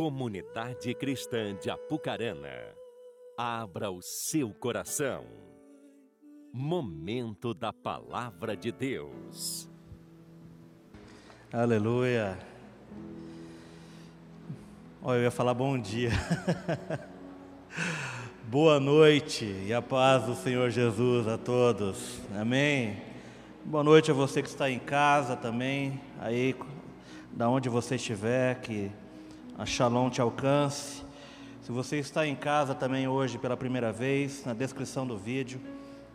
Comunidade Cristã de Apucarana, abra o seu coração. Momento da Palavra de Deus. Aleluia. Olha, eu ia falar bom dia. Boa noite e a paz do Senhor Jesus a todos. Amém. Boa noite a você que está em casa também, aí da onde você estiver, que a Shalom te alcance. Se você está em casa também hoje pela primeira vez, na descrição do vídeo,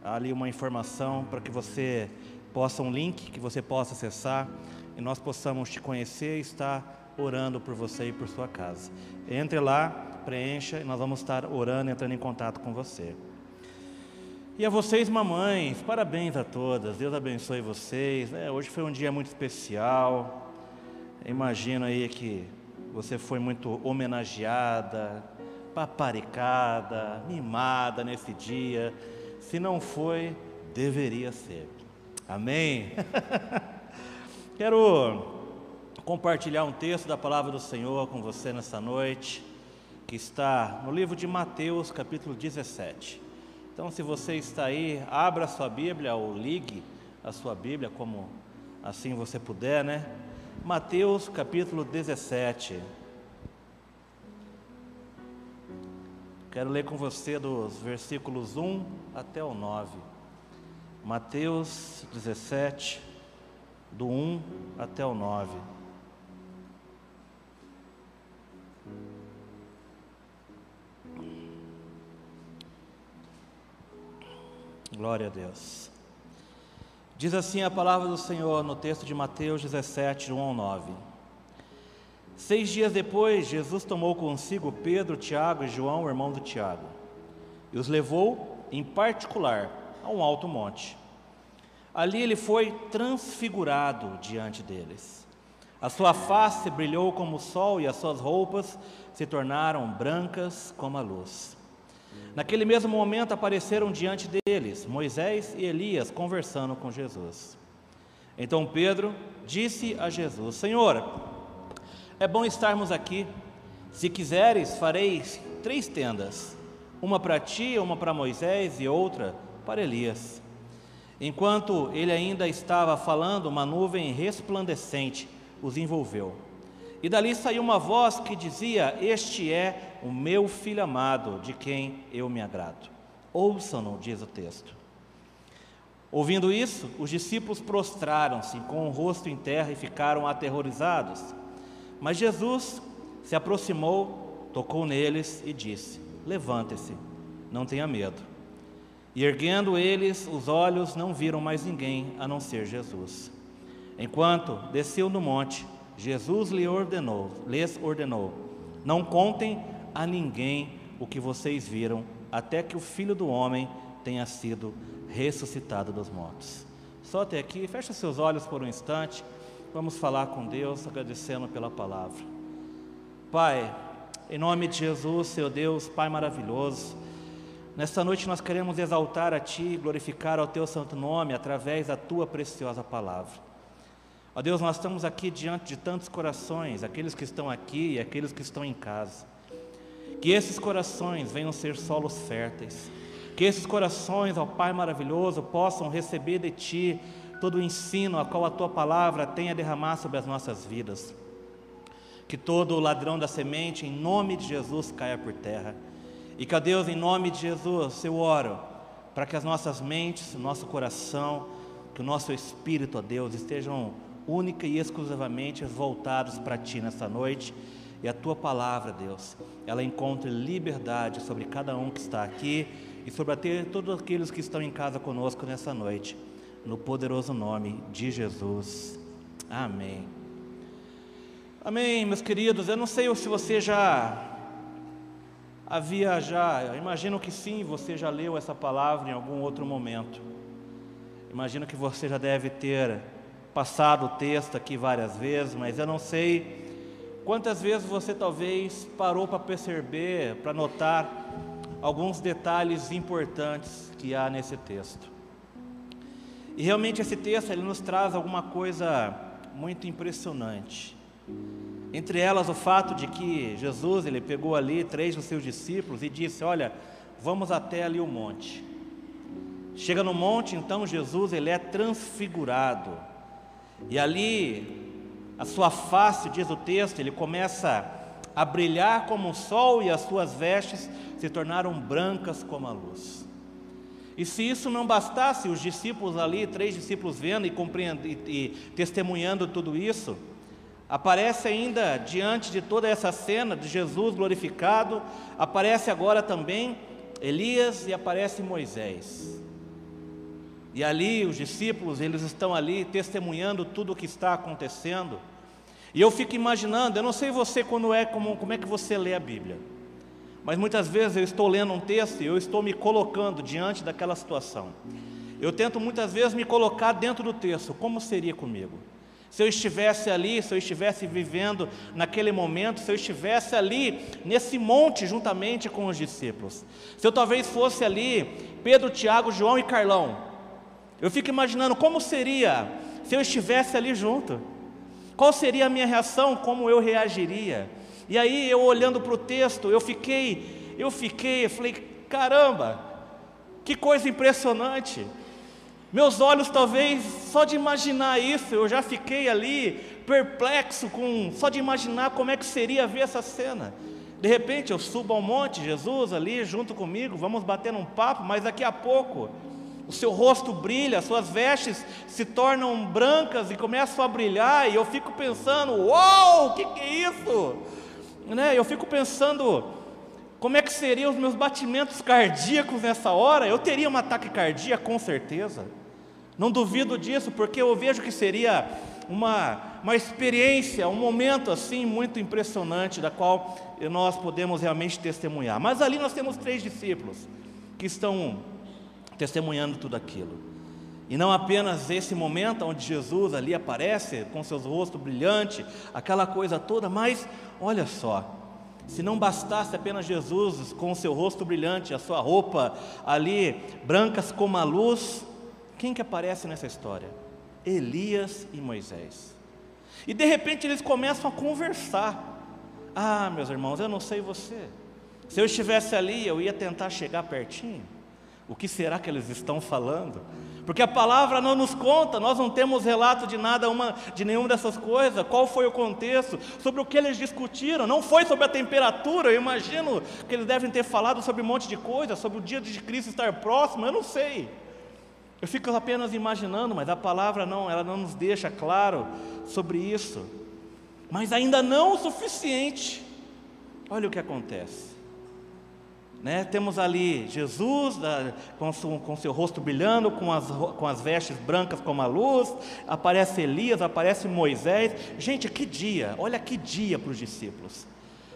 há ali uma informação para que você possa um link que você possa acessar e nós possamos te conhecer e estar orando por você e por sua casa. Entre lá, preencha e nós vamos estar orando, entrando em contato com você. E a vocês, mamães, parabéns a todas, Deus abençoe vocês. É, hoje foi um dia muito especial. Imagino aí que você foi muito homenageada, paparicada, mimada nesse dia. Se não foi, deveria ser. Amém? Quero compartilhar um texto da palavra do Senhor com você nessa noite que está no livro de Mateus, capítulo 17. Então, se você está aí, abra a sua Bíblia ou ligue a sua Bíblia, como assim você puder, né? Mateus, capítulo 17. Quero ler com você dos versículos 1 até o 9. Mateus 17, do 1 até o 9. Glória a Deus. Diz assim a palavra do Senhor no texto de Mateus 17, 1 ao 9. Seis dias depois, Jesus tomou consigo Pedro, Tiago e João, irmão do Tiago, e os levou, em particular, a um alto monte. Ali ele foi transfigurado diante deles. A sua face brilhou como o sol e as suas roupas se tornaram brancas como a luz. Naquele mesmo momento apareceram diante deles Moisés e Elias conversando com Jesus. Então Pedro disse a Jesus: Senhor, é bom estarmos aqui. Se quiseres, fareis três tendas: uma para ti, uma para Moisés e outra para Elias. Enquanto ele ainda estava falando, uma nuvem resplandecente os envolveu. E dali saiu uma voz que dizia: Este é o meu filho amado, de quem eu me agrado. Ouçam-no, diz o texto. Ouvindo isso, os discípulos prostraram-se com o rosto em terra e ficaram aterrorizados. Mas Jesus se aproximou, tocou neles e disse: Levante-se, não tenha medo. E erguendo eles os olhos, não viram mais ninguém a não ser Jesus. Enquanto desceu no monte, Jesus lhe ordenou, lhes ordenou: Não contem a ninguém o que vocês viram, até que o Filho do homem tenha sido ressuscitado dos mortos. Só até aqui, fecha seus olhos por um instante. Vamos falar com Deus, agradecendo pela palavra. Pai, em nome de Jesus, seu Deus, Pai maravilhoso, nesta noite nós queremos exaltar a Ti, glorificar ao Teu santo nome através da Tua preciosa palavra. Ó Deus, nós estamos aqui diante de tantos corações, aqueles que estão aqui e aqueles que estão em casa. Que esses corações venham ser solos férteis. Que esses corações, ó Pai maravilhoso, possam receber de Ti todo o ensino a qual a Tua palavra tem a derramar sobre as nossas vidas. Que todo o ladrão da semente, em nome de Jesus, caia por terra. E que, ó Deus, em nome de Jesus, eu oro para que as nossas mentes, o nosso coração, que o nosso espírito, ó Deus, estejam única e exclusivamente voltados para Ti nessa noite. E a Tua palavra, Deus, ela encontre liberdade sobre cada um que está aqui e sobre todos aqueles que estão em casa conosco nessa noite. No poderoso nome de Jesus. Amém. Amém, meus queridos. Eu não sei se você já havia já, eu imagino que sim, você já leu essa palavra em algum outro momento. Imagino que você já deve ter passado o texto aqui várias vezes, mas eu não sei quantas vezes você talvez parou para perceber, para notar alguns detalhes importantes que há nesse texto. E realmente esse texto ele nos traz alguma coisa muito impressionante. Entre elas o fato de que Jesus ele pegou ali três dos seus discípulos e disse: Olha, vamos até ali o monte. Chega no monte, então Jesus ele é transfigurado. E ali a sua face, diz o texto, ele começa a brilhar como o sol e as suas vestes se tornaram brancas como a luz. E se isso não bastasse, os discípulos ali, três discípulos vendo e, e, e testemunhando tudo isso, aparece ainda diante de toda essa cena de Jesus glorificado, aparece agora também Elias e aparece Moisés. E ali os discípulos, eles estão ali testemunhando tudo o que está acontecendo. E eu fico imaginando, eu não sei você quando é como, como é que você lê a Bíblia. Mas muitas vezes eu estou lendo um texto e eu estou me colocando diante daquela situação. Eu tento muitas vezes me colocar dentro do texto, como seria comigo? Se eu estivesse ali, se eu estivesse vivendo naquele momento, se eu estivesse ali nesse monte juntamente com os discípulos. Se eu talvez fosse ali Pedro, Tiago, João e Carlão, eu fico imaginando como seria se eu estivesse ali junto. Qual seria a minha reação, como eu reagiria? E aí eu olhando para o texto, eu fiquei, eu fiquei, eu falei, caramba, que coisa impressionante. Meus olhos talvez só de imaginar isso, eu já fiquei ali perplexo com só de imaginar como é que seria ver essa cena. De repente eu subo ao monte, Jesus ali junto comigo, vamos bater um papo, mas daqui a pouco o seu rosto brilha, as suas vestes se tornam brancas e começam a brilhar, e eu fico pensando: uau, o que, que é isso? Né? Eu fico pensando: como é que seriam os meus batimentos cardíacos nessa hora? Eu teria um ataque cardíaco, com certeza, não duvido disso, porque eu vejo que seria uma, uma experiência, um momento assim muito impressionante, da qual nós podemos realmente testemunhar. Mas ali nós temos três discípulos que estão testemunhando tudo aquilo. E não apenas esse momento onde Jesus ali aparece com seus rostos brilhantes, aquela coisa toda, mas olha só, se não bastasse apenas Jesus com o seu rosto brilhante, a sua roupa ali brancas como a luz, quem que aparece nessa história? Elias e Moisés. E de repente eles começam a conversar. Ah, meus irmãos, eu não sei você. Se eu estivesse ali, eu ia tentar chegar pertinho. O que será que eles estão falando? Porque a palavra não nos conta, nós não temos relato de nada, uma, de nenhuma dessas coisas. Qual foi o contexto? Sobre o que eles discutiram? Não foi sobre a temperatura, eu imagino que eles devem ter falado sobre um monte de coisa, sobre o dia de Cristo estar próximo, eu não sei. Eu fico apenas imaginando, mas a palavra não, ela não nos deixa claro sobre isso. Mas ainda não o suficiente. Olha o que acontece. Né? Temos ali Jesus da, com, seu, com, seu, rosto brilhando, com as, com as vestes brancas como a luz, aparece Elias, aparece Moisés. Gente, que dia, olha que dia para os discípulos.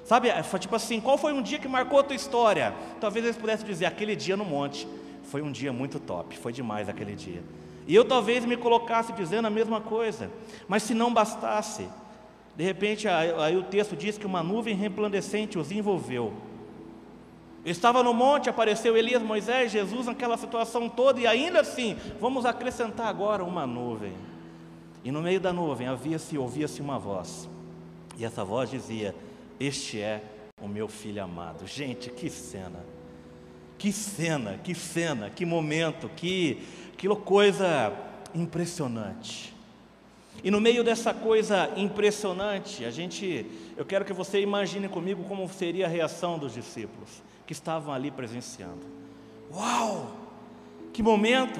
Sabe, é, tipo assim, qual foi um dia que marcou a tua história? Talvez eles pudessem dizer, aquele dia no monte. Foi um dia muito top, foi demais aquele dia. E eu talvez me colocasse dizendo a mesma coisa, mas se não bastasse, de repente aí, o texto diz que uma nuvem resplandecente os envolveu. Estava no monte, apareceu Elias, Moisés, Jesus naquela situação toda, e ainda assim, vamos acrescentar agora uma nuvem. E no meio da nuvem havia-se, ouvia-se uma voz. E essa voz dizia: Este é o meu filho amado. Gente, que cena! Que cena, que cena, que momento, que, que coisa impressionante. E no meio dessa coisa impressionante, a gente, eu quero que você imagine comigo como seria a reação dos discípulos que estavam ali presenciando. Uau! Que momento!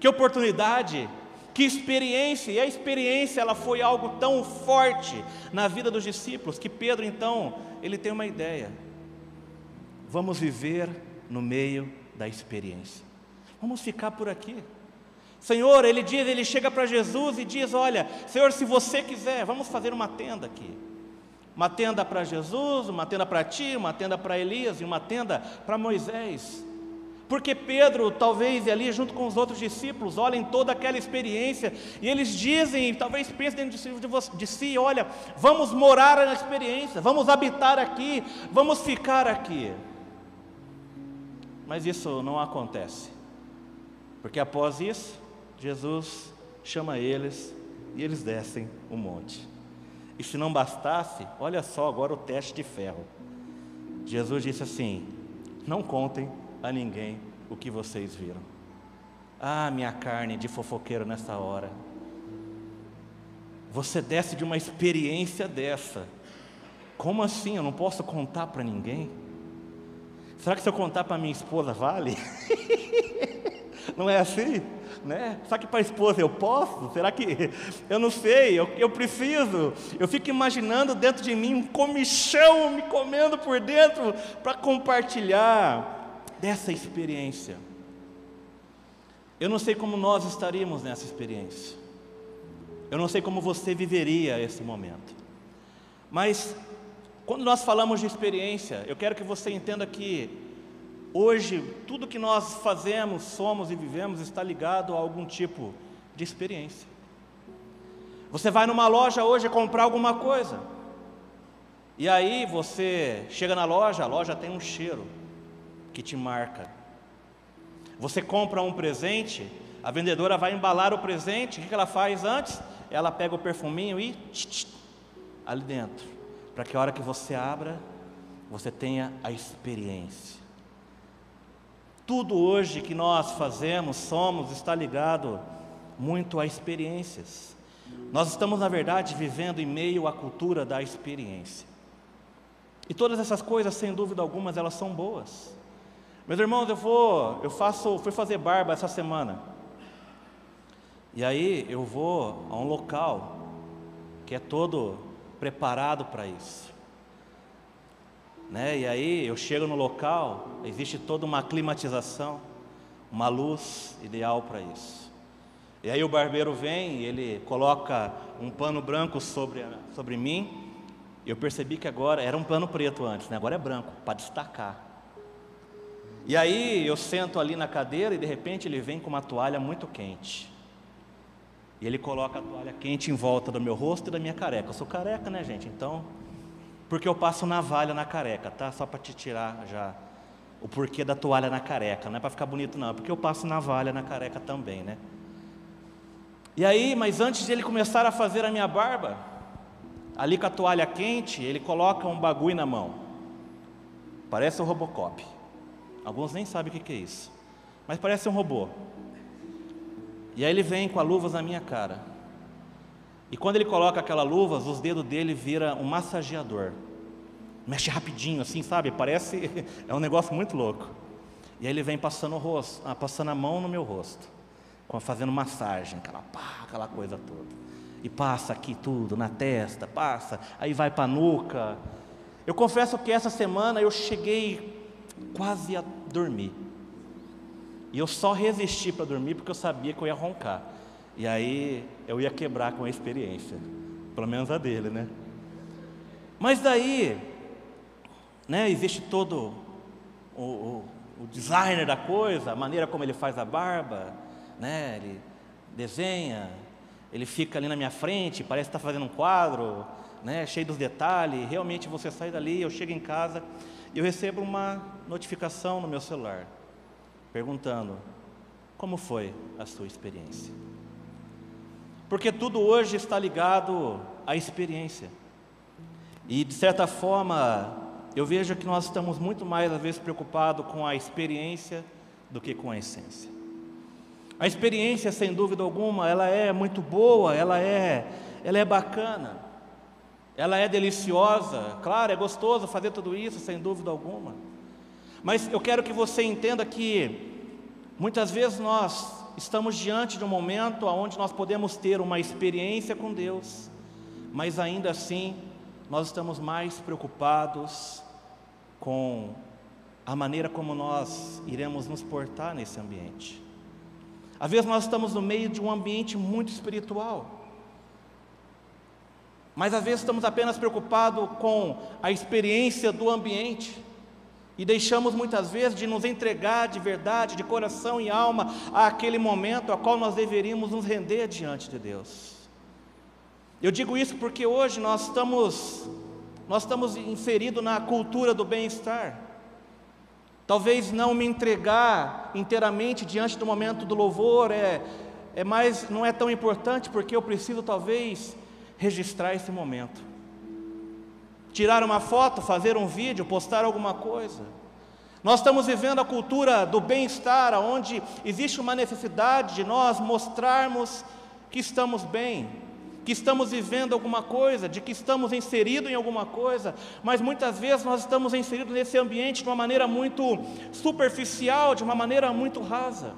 Que oportunidade! Que experiência! E a experiência ela foi algo tão forte na vida dos discípulos que Pedro então ele tem uma ideia. Vamos viver no meio da experiência. Vamos ficar por aqui. Senhor, ele diz, ele chega para Jesus e diz: Olha, Senhor, se você quiser, vamos fazer uma tenda aqui. Uma tenda para Jesus, uma tenda para ti, uma tenda para Elias e uma tenda para Moisés. Porque Pedro, talvez ali junto com os outros discípulos, olhem toda aquela experiência e eles dizem, talvez pensem dentro de, de si: olha, vamos morar na experiência, vamos habitar aqui, vamos ficar aqui. Mas isso não acontece, porque após isso, Jesus chama eles e eles descem o monte. E se não bastasse, olha só agora o teste de ferro. Jesus disse assim: Não contem a ninguém o que vocês viram. Ah, minha carne de fofoqueiro nessa hora. Você desce de uma experiência dessa. Como assim? Eu não posso contar para ninguém? Será que se eu contar para minha esposa vale? não é assim? Né? Será que para a esposa eu posso? Será que eu não sei? Eu, eu preciso. Eu fico imaginando dentro de mim um comichão me comendo por dentro para compartilhar dessa experiência. Eu não sei como nós estaríamos nessa experiência. Eu não sei como você viveria esse momento. Mas quando nós falamos de experiência, eu quero que você entenda que hoje tudo que nós fazemos, somos e vivemos está ligado a algum tipo de experiência. Você vai numa loja hoje comprar alguma coisa. E aí você chega na loja, a loja tem um cheiro que te marca. Você compra um presente, a vendedora vai embalar o presente, o que ela faz antes? Ela pega o perfuminho e tch, tch, ali dentro, para que a hora que você abra, você tenha a experiência. Tudo hoje que nós fazemos, somos, está ligado muito a experiências. Nós estamos, na verdade, vivendo em meio à cultura da experiência. E todas essas coisas, sem dúvida alguma, elas são boas. Meus irmãos, eu vou, eu faço, fui fazer barba essa semana. E aí eu vou a um local que é todo preparado para isso. Né? E aí eu chego no local, existe toda uma climatização, uma luz ideal para isso. E aí o barbeiro vem, ele coloca um pano branco sobre, sobre mim. Eu percebi que agora era um pano preto antes, né? agora é branco, para destacar. E aí eu sento ali na cadeira e de repente ele vem com uma toalha muito quente. E ele coloca a toalha quente em volta do meu rosto e da minha careca. Eu sou careca, né, gente? Então, porque eu passo navalha na careca, tá? Só para te tirar já o porquê da toalha na careca. Não é para ficar bonito, não. É porque eu passo navalha na careca também, né? E aí, mas antes de ele começar a fazer a minha barba, ali com a toalha quente, ele coloca um bagulho na mão. Parece o Robocop. Alguns nem sabem o que é isso. Mas parece um robô. E aí ele vem com a luvas na minha cara. E quando ele coloca aquela luvas, os dedos dele vira um massageador. Mexe rapidinho, assim, sabe? Parece é um negócio muito louco. E aí ele vem passando o rosto, ah, passando a mão no meu rosto, fazendo massagem, aquela pá, aquela coisa toda. E passa aqui tudo na testa, passa, aí vai para a nuca. Eu confesso que essa semana eu cheguei quase a dormir. E eu só resisti para dormir porque eu sabia que eu ia roncar. E aí eu ia quebrar com a experiência. Pelo menos a dele, né? Mas daí, né, existe todo o, o, o designer da coisa, a maneira como ele faz a barba, né? Ele desenha, ele fica ali na minha frente, parece estar tá fazendo um quadro, né, cheio dos detalhes. Realmente você sai dali, eu chego em casa e eu recebo uma notificação no meu celular perguntando: como foi a sua experiência? Porque tudo hoje está ligado à experiência. E de certa forma, eu vejo que nós estamos muito mais às vezes preocupados com a experiência do que com a essência. A experiência, sem dúvida alguma, ela é muito boa, ela é, ela é bacana, ela é deliciosa, claro, é gostoso fazer tudo isso, sem dúvida alguma. Mas eu quero que você entenda que muitas vezes nós estamos diante de um momento onde nós podemos ter uma experiência com Deus, mas ainda assim nós estamos mais preocupados com a maneira como nós iremos nos portar nesse ambiente. Às vezes nós estamos no meio de um ambiente muito espiritual, mas às vezes estamos apenas preocupados com a experiência do ambiente. E deixamos muitas vezes de nos entregar de verdade, de coração e alma, àquele momento a qual nós deveríamos nos render diante de Deus. Eu digo isso porque hoje nós estamos, nós estamos inseridos na cultura do bem-estar. Talvez não me entregar inteiramente diante do momento do louvor é, é mais, não é tão importante porque eu preciso talvez registrar esse momento. Tirar uma foto, fazer um vídeo, postar alguma coisa. Nós estamos vivendo a cultura do bem-estar, onde existe uma necessidade de nós mostrarmos que estamos bem, que estamos vivendo alguma coisa, de que estamos inseridos em alguma coisa, mas muitas vezes nós estamos inseridos nesse ambiente de uma maneira muito superficial, de uma maneira muito rasa.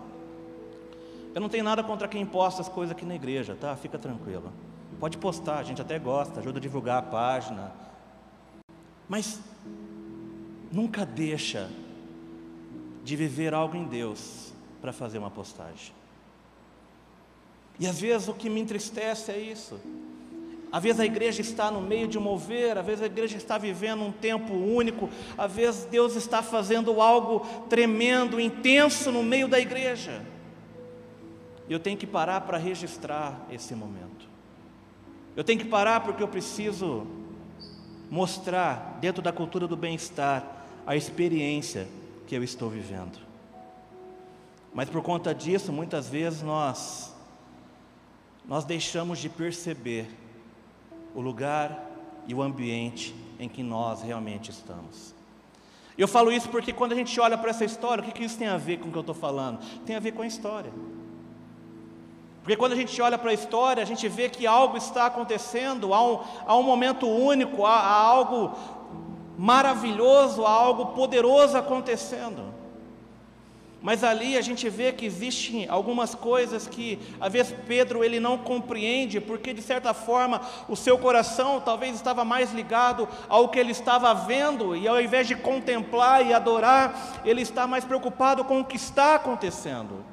Eu não tenho nada contra quem posta as coisas aqui na igreja, tá? Fica tranquilo. Pode postar, a gente até gosta, ajuda a divulgar a página. Mas nunca deixa de viver algo em Deus para fazer uma postagem. E às vezes o que me entristece é isso. Às vezes a igreja está no meio de mover, às vezes a igreja está vivendo um tempo único, às vezes Deus está fazendo algo tremendo, intenso no meio da igreja. E eu tenho que parar para registrar esse momento. Eu tenho que parar porque eu preciso mostrar, dentro da cultura do bem-estar, a experiência que eu estou vivendo. Mas por conta disso, muitas vezes nós nós deixamos de perceber o lugar e o ambiente em que nós realmente estamos. Eu falo isso porque quando a gente olha para essa história, o que, que isso tem a ver com o que eu estou falando? Tem a ver com a história. Porque quando a gente olha para a história, a gente vê que algo está acontecendo, há um, há um momento único, há, há algo maravilhoso, há algo poderoso acontecendo. Mas ali a gente vê que existem algumas coisas que às vezes Pedro ele não compreende, porque de certa forma o seu coração talvez estava mais ligado ao que ele estava vendo, e ao invés de contemplar e adorar, ele está mais preocupado com o que está acontecendo.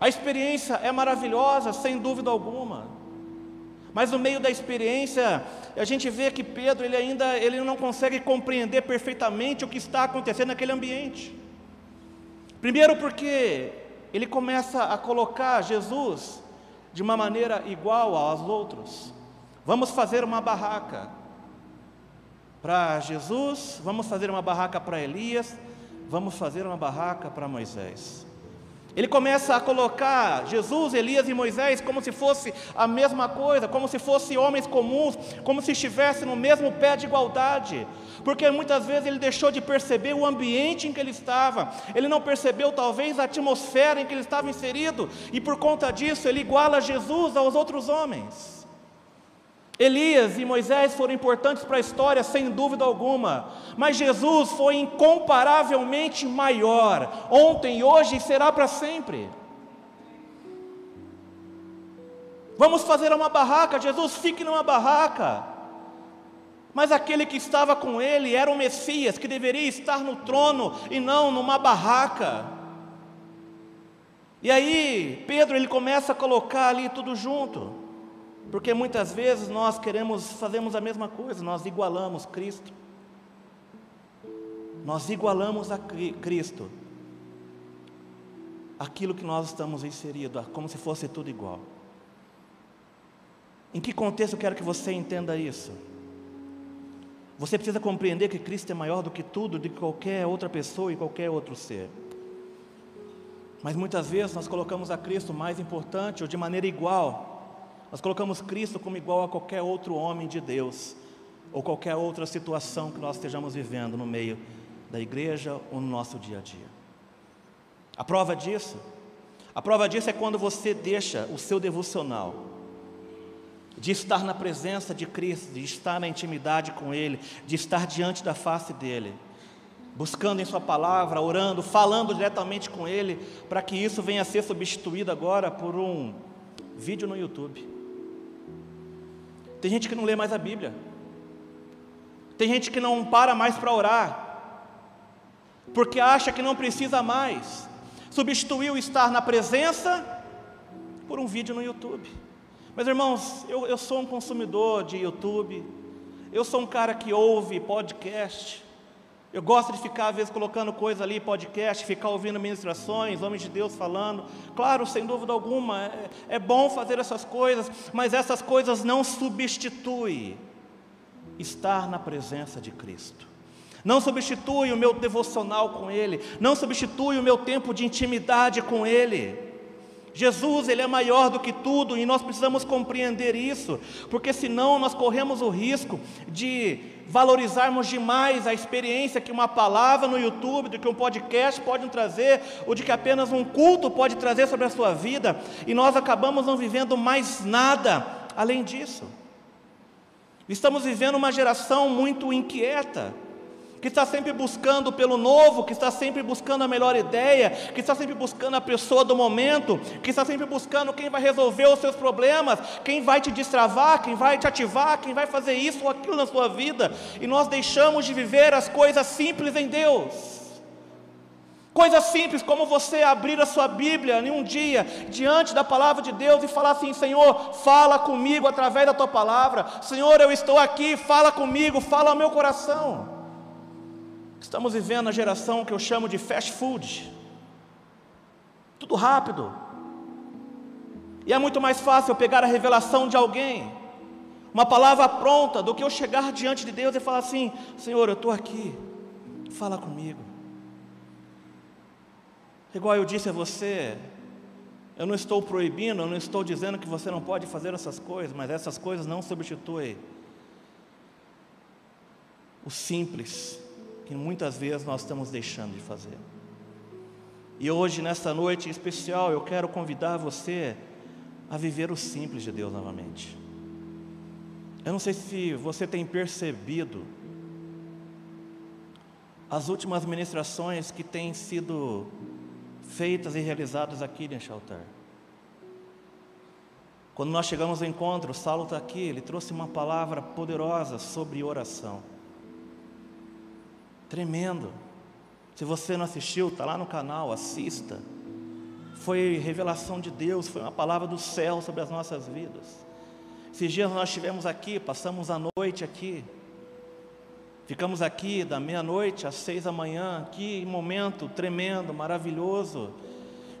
A experiência é maravilhosa, sem dúvida alguma. Mas no meio da experiência, a gente vê que Pedro ele ainda ele não consegue compreender perfeitamente o que está acontecendo naquele ambiente. Primeiro, porque ele começa a colocar Jesus de uma maneira igual aos outros. Vamos fazer uma barraca para Jesus, vamos fazer uma barraca para Elias, vamos fazer uma barraca para Moisés. Ele começa a colocar Jesus, Elias e Moisés como se fosse a mesma coisa, como se fossem homens comuns, como se estivessem no mesmo pé de igualdade. Porque muitas vezes ele deixou de perceber o ambiente em que ele estava, ele não percebeu talvez a atmosfera em que ele estava inserido, e por conta disso ele iguala Jesus aos outros homens. Elias e Moisés foram importantes para a história, sem dúvida alguma, mas Jesus foi incomparavelmente maior, ontem, hoje e será para sempre. Vamos fazer uma barraca, Jesus, fique numa barraca. Mas aquele que estava com ele era o Messias, que deveria estar no trono e não numa barraca. E aí, Pedro ele começa a colocar ali tudo junto, porque muitas vezes nós queremos, fazemos a mesma coisa, nós igualamos Cristo. Nós igualamos a Cristo, aquilo que nós estamos inseridos, como se fosse tudo igual. Em que contexto eu quero que você entenda isso? Você precisa compreender que Cristo é maior do que tudo, de qualquer outra pessoa e qualquer outro ser. Mas muitas vezes nós colocamos a Cristo mais importante ou de maneira igual. Nós colocamos Cristo como igual a qualquer outro homem de Deus ou qualquer outra situação que nós estejamos vivendo no meio da igreja ou no nosso dia a dia. A prova disso, a prova disso é quando você deixa o seu devocional de estar na presença de Cristo, de estar na intimidade com Ele, de estar diante da face dEle, buscando em Sua palavra, orando, falando diretamente com Ele, para que isso venha a ser substituído agora por um vídeo no YouTube. Tem gente que não lê mais a Bíblia, tem gente que não para mais para orar, porque acha que não precisa mais, substituiu estar na presença por um vídeo no YouTube. Mas irmãos, eu, eu sou um consumidor de YouTube, eu sou um cara que ouve podcast, eu gosto de ficar, às vezes, colocando coisa ali, podcast, ficar ouvindo ministrações, homens de Deus falando. Claro, sem dúvida alguma, é, é bom fazer essas coisas, mas essas coisas não substituem estar na presença de Cristo. Não substitui o meu devocional com Ele, não substitui o meu tempo de intimidade com Ele. Jesus, ele é maior do que tudo e nós precisamos compreender isso, porque senão nós corremos o risco de valorizarmos demais a experiência que uma palavra no YouTube, do que um podcast pode trazer, ou de que apenas um culto pode trazer sobre a sua vida, e nós acabamos não vivendo mais nada além disso. Estamos vivendo uma geração muito inquieta, que está sempre buscando pelo novo, que está sempre buscando a melhor ideia, que está sempre buscando a pessoa do momento, que está sempre buscando quem vai resolver os seus problemas, quem vai te destravar, quem vai te ativar, quem vai fazer isso ou aquilo na sua vida, e nós deixamos de viver as coisas simples em Deus. Coisas simples como você abrir a sua Bíblia em um dia diante da palavra de Deus e falar assim: Senhor, fala comigo através da tua palavra. Senhor, eu estou aqui, fala comigo, fala ao meu coração. Estamos vivendo a geração que eu chamo de fast food. Tudo rápido. E é muito mais fácil eu pegar a revelação de alguém, uma palavra pronta, do que eu chegar diante de Deus e falar assim: Senhor, eu estou aqui, fala comigo. Igual eu disse a você, eu não estou proibindo, eu não estou dizendo que você não pode fazer essas coisas, mas essas coisas não substituem o simples, que muitas vezes nós estamos deixando de fazer. E hoje, nesta noite especial, eu quero convidar você a viver o simples de Deus novamente. Eu não sei se você tem percebido as últimas ministrações que têm sido feitas e realizadas aqui neste altar. Quando nós chegamos ao encontro, Saulo está aqui, ele trouxe uma palavra poderosa sobre oração. Tremendo. Se você não assistiu, está lá no canal, assista. Foi revelação de Deus, foi uma palavra do céu sobre as nossas vidas. Esses dias nós estivemos aqui, passamos a noite aqui. Ficamos aqui da meia-noite às seis da manhã, que momento tremendo, maravilhoso.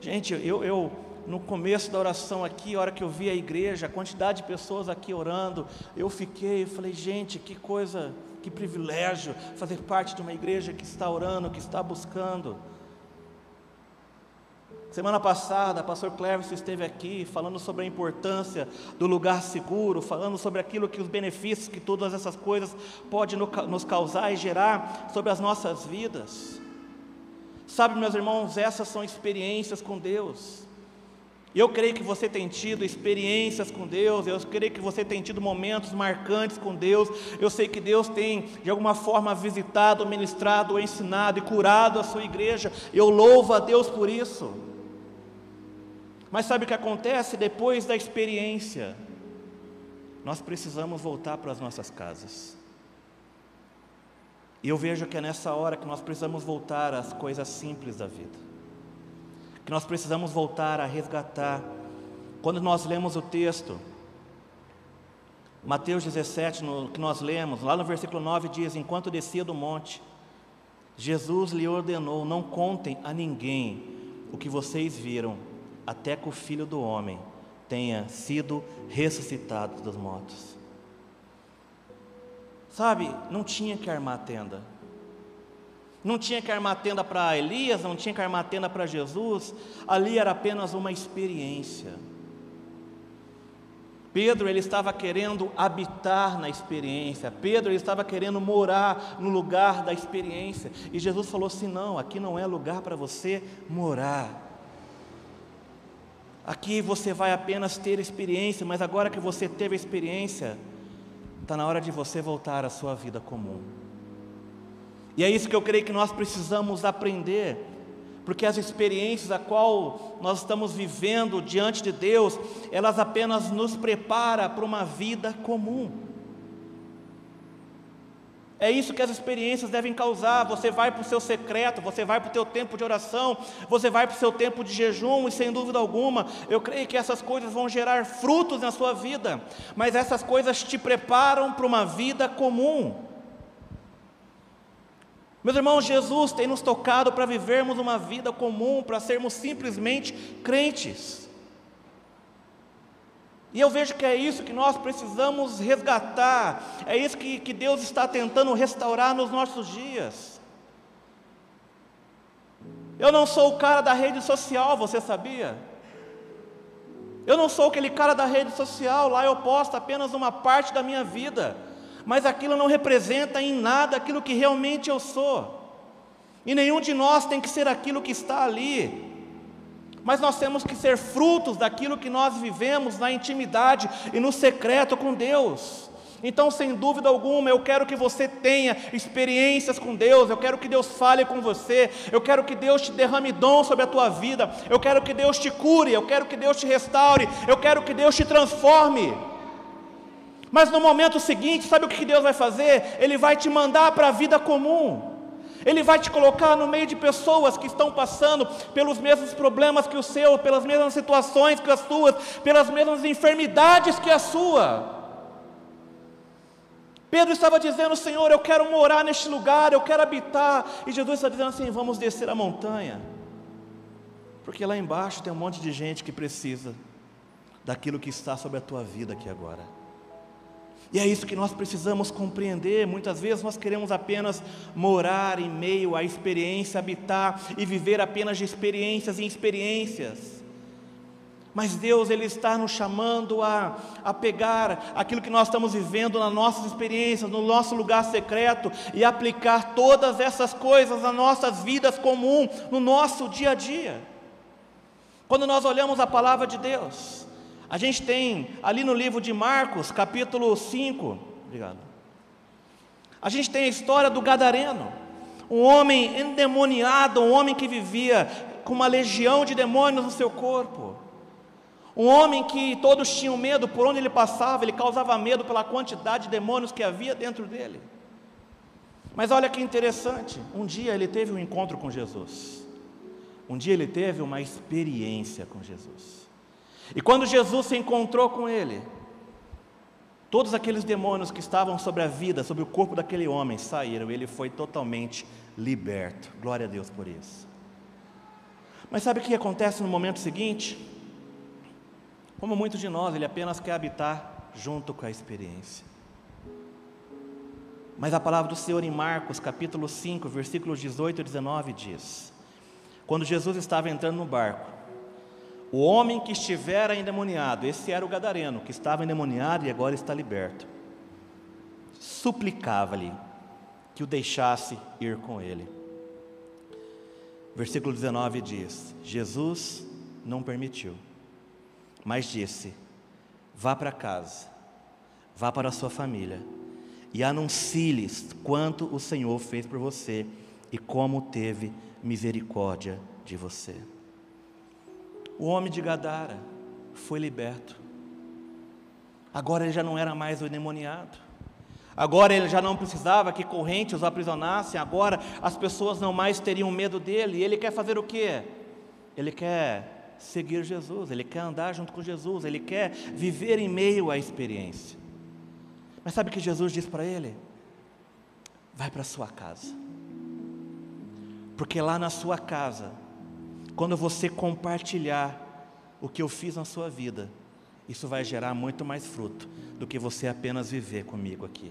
Gente, eu, eu no começo da oração aqui, a hora que eu vi a igreja, a quantidade de pessoas aqui orando, eu fiquei, eu falei, gente, que coisa que privilégio fazer parte de uma igreja que está orando, que está buscando. Semana passada, pastor Cleverson esteve aqui falando sobre a importância do lugar seguro, falando sobre aquilo que os benefícios que todas essas coisas podem nos causar e gerar sobre as nossas vidas. Sabe, meus irmãos, essas são experiências com Deus. Eu creio que você tem tido experiências com Deus, eu creio que você tem tido momentos marcantes com Deus. Eu sei que Deus tem, de alguma forma, visitado, ministrado, ensinado e curado a sua igreja. Eu louvo a Deus por isso. Mas sabe o que acontece depois da experiência? Nós precisamos voltar para as nossas casas. E eu vejo que é nessa hora que nós precisamos voltar às coisas simples da vida que nós precisamos voltar a resgatar. Quando nós lemos o texto, Mateus 17, no, que nós lemos, lá no versículo 9 diz: Enquanto descia do monte, Jesus lhe ordenou: Não contem a ninguém o que vocês viram, até que o filho do homem tenha sido ressuscitado dos mortos. Sabe, não tinha que armar tenda. Não tinha que armar tenda para Elias, não tinha que armar tenda para Jesus, ali era apenas uma experiência. Pedro ele estava querendo habitar na experiência. Pedro ele estava querendo morar no lugar da experiência. E Jesus falou assim: "Não, aqui não é lugar para você morar. Aqui você vai apenas ter experiência, mas agora que você teve a experiência, está na hora de você voltar à sua vida comum. E é isso que eu creio que nós precisamos aprender, porque as experiências a qual nós estamos vivendo diante de Deus, elas apenas nos preparam para uma vida comum. É isso que as experiências devem causar. Você vai para o seu secreto, você vai para o teu tempo de oração, você vai para o seu tempo de jejum, e sem dúvida alguma, eu creio que essas coisas vão gerar frutos na sua vida, mas essas coisas te preparam para uma vida comum. Meus irmãos, Jesus tem nos tocado para vivermos uma vida comum, para sermos simplesmente crentes. E eu vejo que é isso que nós precisamos resgatar, é isso que, que Deus está tentando restaurar nos nossos dias. Eu não sou o cara da rede social, você sabia? Eu não sou aquele cara da rede social, lá eu posto apenas uma parte da minha vida, mas aquilo não representa em nada aquilo que realmente eu sou. E nenhum de nós tem que ser aquilo que está ali. Mas nós temos que ser frutos daquilo que nós vivemos na intimidade e no secreto com Deus. Então, sem dúvida alguma, eu quero que você tenha experiências com Deus, eu quero que Deus fale com você, eu quero que Deus te derrame dom sobre a tua vida, eu quero que Deus te cure, eu quero que Deus te restaure, eu quero que Deus te transforme. Mas no momento seguinte, sabe o que Deus vai fazer? Ele vai te mandar para a vida comum. Ele vai te colocar no meio de pessoas que estão passando pelos mesmos problemas que o seu, pelas mesmas situações que as suas, pelas mesmas enfermidades que a sua. Pedro estava dizendo: Senhor, eu quero morar neste lugar, eu quero habitar. E Jesus está dizendo assim: vamos descer a montanha. Porque lá embaixo tem um monte de gente que precisa daquilo que está sobre a tua vida aqui agora. E é isso que nós precisamos compreender. Muitas vezes nós queremos apenas morar em meio à experiência, habitar e viver apenas de experiências em experiências. Mas Deus ele está nos chamando a, a pegar aquilo que nós estamos vivendo nas nossas experiências, no nosso lugar secreto e aplicar todas essas coisas nas nossas vidas comuns, no nosso dia a dia. Quando nós olhamos a palavra de Deus, a gente tem ali no livro de Marcos, capítulo 5, obrigado. A gente tem a história do gadareno, um homem endemoniado, um homem que vivia com uma legião de demônios no seu corpo. Um homem que todos tinham medo, por onde ele passava, ele causava medo pela quantidade de demônios que havia dentro dele. Mas olha que interessante, um dia ele teve um encontro com Jesus. Um dia ele teve uma experiência com Jesus. E quando Jesus se encontrou com ele, todos aqueles demônios que estavam sobre a vida, sobre o corpo daquele homem, saíram, ele foi totalmente liberto. Glória a Deus por isso. Mas sabe o que acontece no momento seguinte? Como muitos de nós, ele apenas quer habitar junto com a experiência. Mas a palavra do Senhor em Marcos, capítulo 5, versículos 18 e 19 diz: Quando Jesus estava entrando no barco, o homem que estivera endemoniado, esse era o gadareno, que estava endemoniado e agora está liberto, suplicava-lhe que o deixasse ir com ele. Versículo 19 diz: Jesus não permitiu mas disse: Vá para casa, vá para a sua família e anuncie-lhes quanto o Senhor fez por você e como teve misericórdia de você. O homem de Gadara foi liberto. Agora ele já não era mais o endemoniado. Agora ele já não precisava que correntes o aprisionassem. Agora as pessoas não mais teriam medo dele. E ele quer fazer o quê? Ele quer seguir Jesus, ele quer andar junto com Jesus, ele quer viver em meio à experiência. Mas sabe o que Jesus diz para ele? Vai para sua casa. Porque lá na sua casa, quando você compartilhar o que eu fiz na sua vida, isso vai gerar muito mais fruto do que você apenas viver comigo aqui.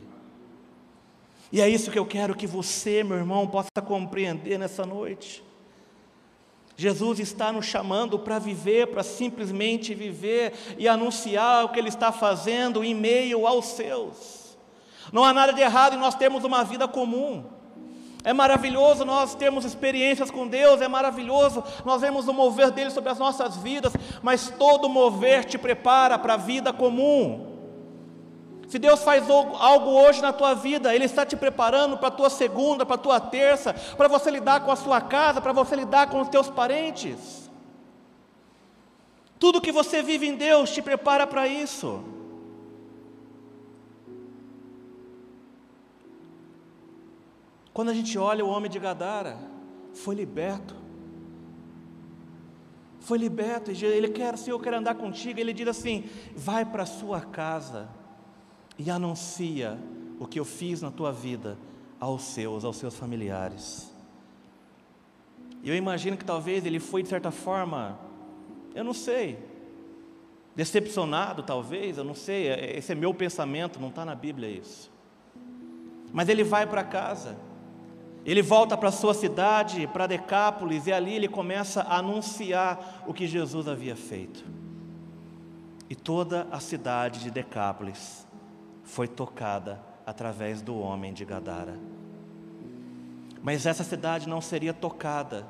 E é isso que eu quero que você, meu irmão, possa compreender nessa noite. Jesus está nos chamando para viver, para simplesmente viver e anunciar o que Ele está fazendo em meio aos seus. Não há nada de errado em nós termos uma vida comum. É maravilhoso nós termos experiências com Deus, é maravilhoso nós vemos o mover dele sobre as nossas vidas, mas todo mover te prepara para a vida comum. Se Deus faz algo hoje na tua vida, Ele está te preparando para a tua segunda, para a tua terça, para você lidar com a sua casa, para você lidar com os teus parentes. Tudo que você vive em Deus te prepara para isso. Quando a gente olha o homem de Gadara, foi liberto. Foi liberto, ele quer, Senhor, eu quero andar contigo. Ele diz assim: vai para a sua casa e anuncia o que eu fiz na tua vida aos seus, aos seus familiares. Eu imagino que talvez ele foi de certa forma, eu não sei, decepcionado talvez, eu não sei, é, esse é meu pensamento, não está na Bíblia isso. Mas ele vai para casa, ele volta para sua cidade, para Decápolis, e ali ele começa a anunciar o que Jesus havia feito. E toda a cidade de Decápolis foi tocada através do homem de Gadara. Mas essa cidade não seria tocada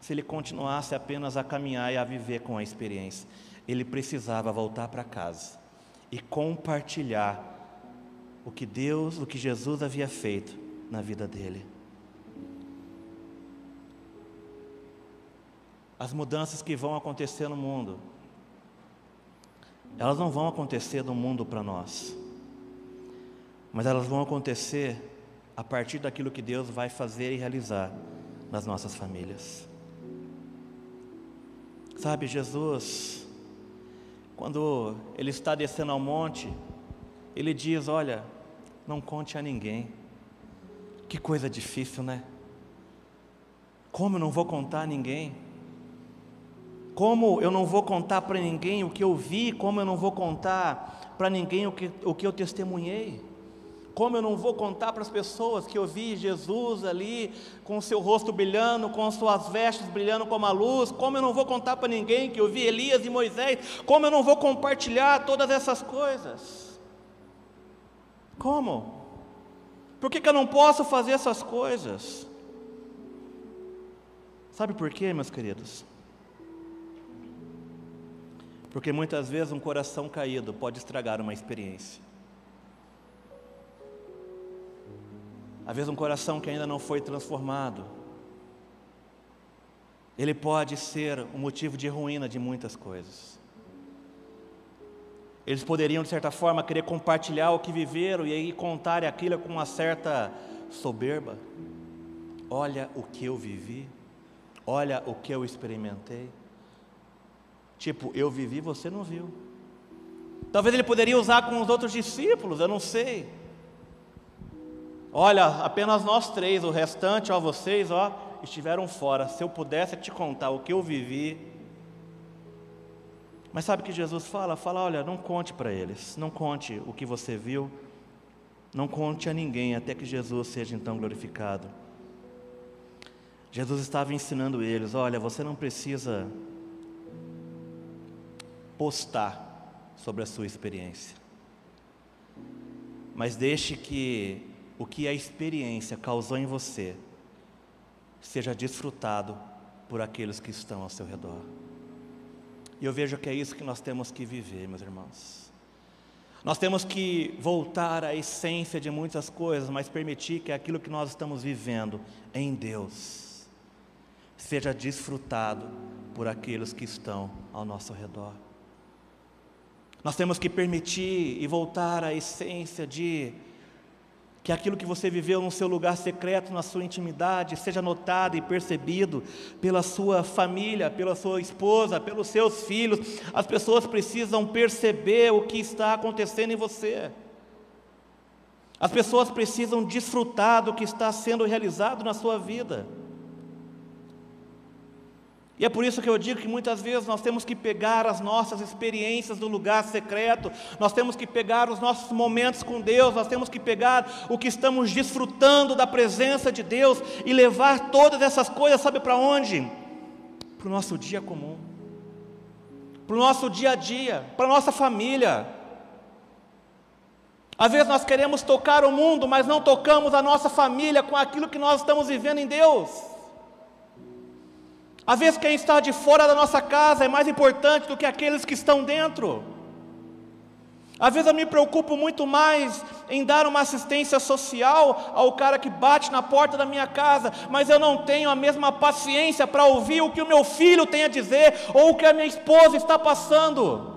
se ele continuasse apenas a caminhar e a viver com a experiência. Ele precisava voltar para casa e compartilhar o que Deus, o que Jesus havia feito na vida dele. As mudanças que vão acontecer no mundo, elas não vão acontecer do mundo para nós, mas elas vão acontecer a partir daquilo que Deus vai fazer e realizar nas nossas famílias. Sabe, Jesus, quando Ele está descendo ao monte, Ele diz: Olha, não conte a ninguém. Que coisa difícil, né? Como eu não vou contar a ninguém? Como eu não vou contar para ninguém o que eu vi? Como eu não vou contar para ninguém o que, o que eu testemunhei? Como eu não vou contar para as pessoas que eu vi Jesus ali com o seu rosto brilhando, com suas vestes brilhando como a luz? Como eu não vou contar para ninguém que eu vi Elias e Moisés? Como eu não vou compartilhar todas essas coisas? Como? Por que, que eu não posso fazer essas coisas? Sabe por quê, meus queridos? Porque muitas vezes um coração caído pode estragar uma experiência. Às vezes um coração que ainda não foi transformado, ele pode ser um motivo de ruína de muitas coisas. Eles poderiam, de certa forma, querer compartilhar o que viveram e aí contar aquilo com uma certa soberba. Olha o que eu vivi, olha o que eu experimentei. Tipo, eu vivi, você não viu. Talvez ele poderia usar com os outros discípulos, eu não sei. Olha, apenas nós três, o restante, ó, vocês, ó, estiveram fora. Se eu pudesse te contar o que eu vivi. Mas sabe o que Jesus fala? Fala, olha, não conte para eles, não conte o que você viu, não conte a ninguém até que Jesus seja então glorificado. Jesus estava ensinando eles: olha, você não precisa postar sobre a sua experiência, mas deixe que o que a experiência causou em você seja desfrutado por aqueles que estão ao seu redor. E eu vejo que é isso que nós temos que viver, meus irmãos. Nós temos que voltar à essência de muitas coisas, mas permitir que aquilo que nós estamos vivendo em Deus seja desfrutado por aqueles que estão ao nosso redor. Nós temos que permitir e voltar à essência de que aquilo que você viveu no seu lugar secreto, na sua intimidade, seja notado e percebido pela sua família, pela sua esposa, pelos seus filhos. As pessoas precisam perceber o que está acontecendo em você. As pessoas precisam desfrutar do que está sendo realizado na sua vida. E é por isso que eu digo que muitas vezes nós temos que pegar as nossas experiências do lugar secreto, nós temos que pegar os nossos momentos com Deus, nós temos que pegar o que estamos desfrutando da presença de Deus e levar todas essas coisas, sabe para onde? Para o nosso dia comum, para o nosso dia a dia, para a nossa família. Às vezes nós queremos tocar o mundo, mas não tocamos a nossa família com aquilo que nós estamos vivendo em Deus. Às vezes, quem está de fora da nossa casa é mais importante do que aqueles que estão dentro. Às vezes eu me preocupo muito mais em dar uma assistência social ao cara que bate na porta da minha casa, mas eu não tenho a mesma paciência para ouvir o que o meu filho tem a dizer ou o que a minha esposa está passando.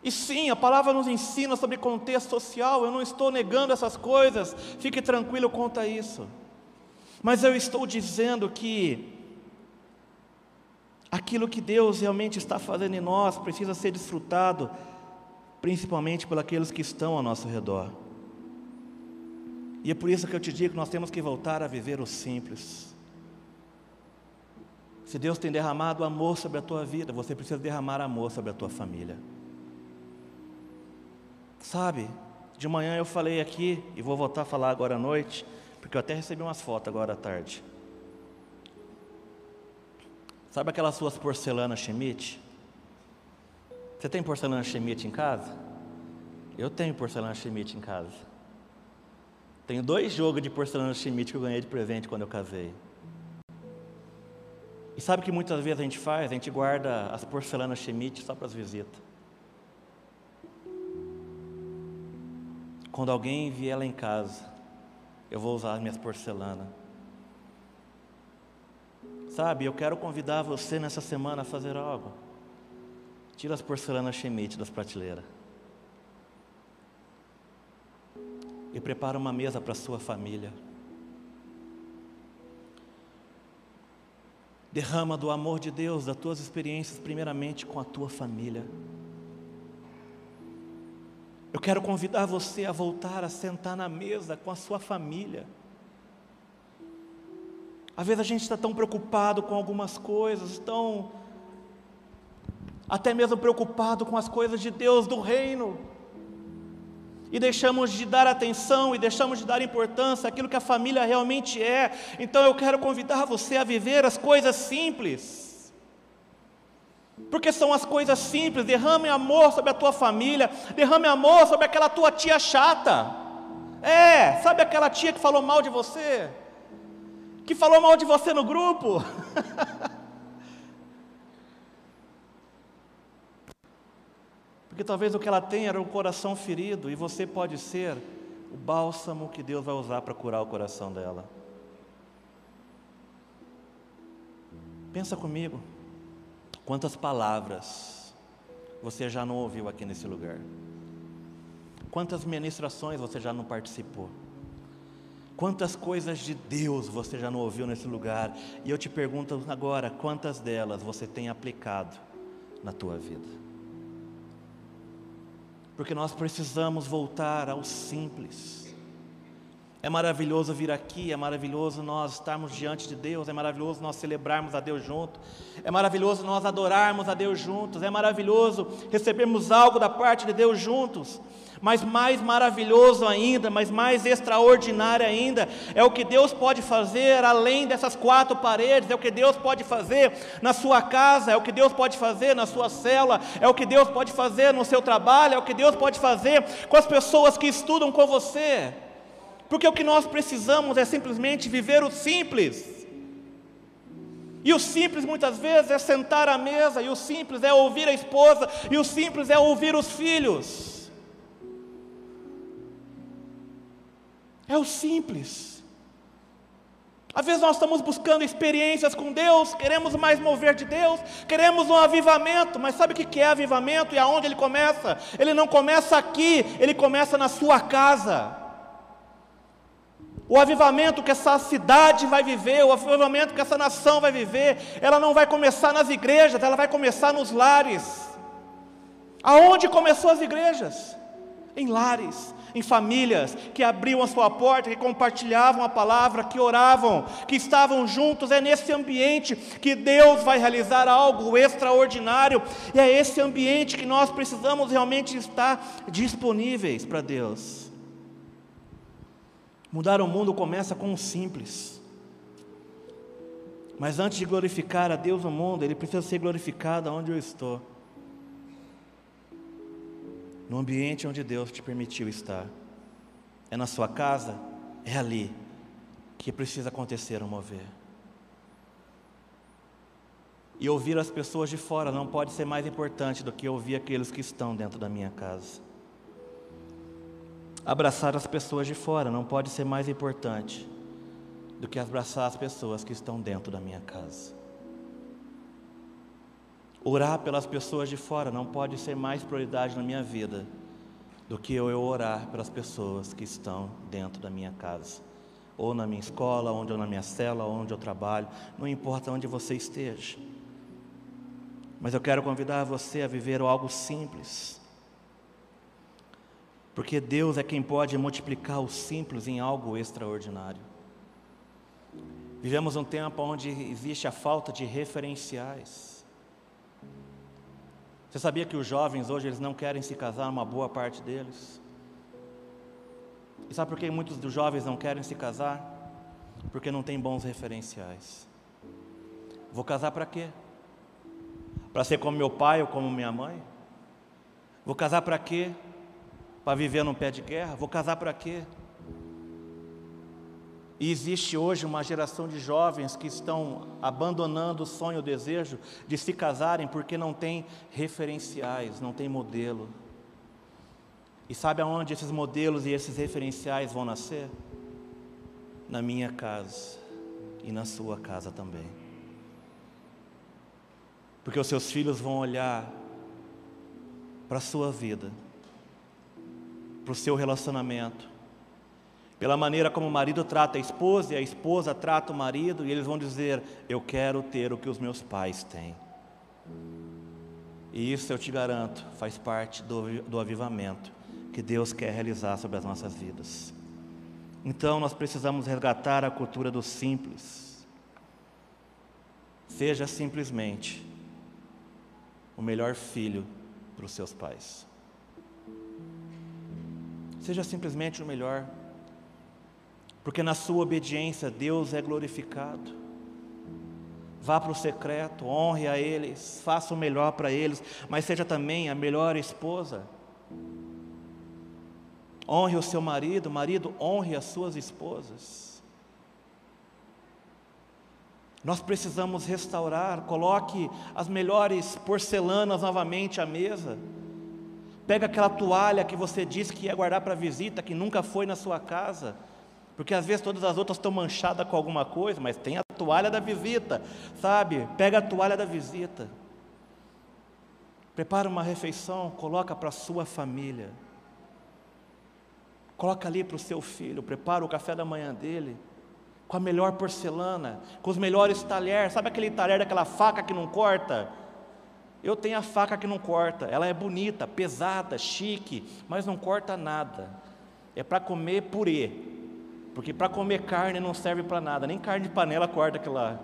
E sim, a palavra nos ensina sobre contexto social, eu não estou negando essas coisas, fique tranquilo quanto a isso. Mas eu estou dizendo que aquilo que Deus realmente está fazendo em nós precisa ser desfrutado, principalmente por aqueles que estão ao nosso redor. E é por isso que eu te digo que nós temos que voltar a viver o simples. Se Deus tem derramado amor sobre a tua vida, você precisa derramar amor sobre a tua família. Sabe, de manhã eu falei aqui, e vou voltar a falar agora à noite, porque eu até recebi umas fotos agora à tarde. Sabe aquelas suas porcelanas Schmidt? Você tem porcelana Schmidt em casa? Eu tenho porcelana Schmidt em casa. Tenho dois jogos de porcelana Schmidt que eu ganhei de presente quando eu casei. E sabe que muitas vezes a gente faz? A gente guarda as porcelanas Schmidt só para as visitas. Quando alguém vier lá em casa, eu vou usar as minhas porcelanas. Sabe, eu quero convidar você nessa semana a fazer algo. Tira as porcelanas Schmidt das prateleiras. E prepara uma mesa para a sua família. Derrama do amor de Deus, das tuas experiências, primeiramente com a tua família. Eu quero convidar você a voltar a sentar na mesa com a sua família. Às vezes a gente está tão preocupado com algumas coisas, tão até mesmo preocupado com as coisas de Deus, do reino, e deixamos de dar atenção e deixamos de dar importância àquilo que a família realmente é. Então eu quero convidar você a viver as coisas simples. Porque são as coisas simples, derrame amor sobre a tua família, derrame amor sobre aquela tua tia chata. É, sabe aquela tia que falou mal de você? Que falou mal de você no grupo? Porque talvez o que ela tem era um coração ferido e você pode ser o bálsamo que Deus vai usar para curar o coração dela. Pensa comigo, quantas palavras você já não ouviu aqui nesse lugar? Quantas ministrações você já não participou? Quantas coisas de Deus você já não ouviu nesse lugar? E eu te pergunto agora, quantas delas você tem aplicado na tua vida? porque nós precisamos voltar ao simples. É maravilhoso vir aqui, é maravilhoso nós estarmos diante de Deus, é maravilhoso nós celebrarmos a Deus junto, é maravilhoso nós adorarmos a Deus juntos, é maravilhoso recebermos algo da parte de Deus juntos. Mas mais maravilhoso ainda, mas mais extraordinário ainda, é o que Deus pode fazer além dessas quatro paredes, é o que Deus pode fazer na sua casa, é o que Deus pode fazer na sua cela, é o que Deus pode fazer no seu trabalho, é o que Deus pode fazer com as pessoas que estudam com você. Porque o que nós precisamos é simplesmente viver o simples. E o simples muitas vezes é sentar à mesa, e o simples é ouvir a esposa, e o simples é ouvir os filhos. É o simples. Às vezes nós estamos buscando experiências com Deus, queremos mais mover de Deus, queremos um avivamento, mas sabe o que é avivamento e aonde ele começa? Ele não começa aqui, ele começa na sua casa. O avivamento que essa cidade vai viver, o avivamento que essa nação vai viver, ela não vai começar nas igrejas, ela vai começar nos lares. Aonde começou as igrejas? Em lares, em famílias que abriam a sua porta, que compartilhavam a palavra, que oravam, que estavam juntos. É nesse ambiente que Deus vai realizar algo extraordinário, e é esse ambiente que nós precisamos realmente estar disponíveis para Deus. Mudar o mundo começa com o simples. Mas antes de glorificar a Deus no mundo, ele precisa ser glorificado onde eu estou no ambiente onde Deus te permitiu estar. É na sua casa, é ali que precisa acontecer um mover. E ouvir as pessoas de fora não pode ser mais importante do que ouvir aqueles que estão dentro da minha casa. Abraçar as pessoas de fora não pode ser mais importante do que abraçar as pessoas que estão dentro da minha casa. Orar pelas pessoas de fora não pode ser mais prioridade na minha vida do que eu orar pelas pessoas que estão dentro da minha casa, ou na minha escola, onde ou na minha cela, onde eu trabalho, não importa onde você esteja. Mas eu quero convidar você a viver algo simples. Porque Deus é quem pode multiplicar o simples em algo extraordinário. Vivemos um tempo onde existe a falta de referenciais. Você sabia que os jovens hoje eles não querem se casar, uma boa parte deles? E sabe por que muitos dos jovens não querem se casar? Porque não tem bons referenciais. Vou casar para quê? Para ser como meu pai ou como minha mãe? Vou casar para quê? Para viver num pé de guerra? Vou casar para quê? E existe hoje uma geração de jovens que estão abandonando o sonho, o desejo de se casarem porque não tem referenciais, não tem modelo. E sabe aonde esses modelos e esses referenciais vão nascer? Na minha casa e na sua casa também. Porque os seus filhos vão olhar para a sua vida, para o seu relacionamento, pela maneira como o marido trata a esposa e a esposa trata o marido, e eles vão dizer: Eu quero ter o que os meus pais têm. E isso eu te garanto, faz parte do, do avivamento que Deus quer realizar sobre as nossas vidas. Então nós precisamos resgatar a cultura do simples. Seja simplesmente o melhor filho para os seus pais. Seja simplesmente o melhor, porque na sua obediência Deus é glorificado. Vá para o secreto, honre a eles, faça o melhor para eles, mas seja também a melhor esposa Honre o seu marido, marido, honre as suas esposas. Nós precisamos restaurar, coloque as melhores porcelanas novamente à mesa. Pega aquela toalha que você disse que ia guardar para visita, que nunca foi na sua casa. Porque às vezes todas as outras estão manchadas com alguma coisa, mas tem a toalha da visita, sabe? Pega a toalha da visita. Prepara uma refeição, coloca para a sua família. Coloca ali para o seu filho, prepara o café da manhã dele, com a melhor porcelana, com os melhores talheres. Sabe aquele talher daquela faca que não corta? Eu tenho a faca que não corta, ela é bonita, pesada, chique, mas não corta nada. É para comer purê, porque para comer carne não serve para nada, nem carne de panela corta aquilo lá.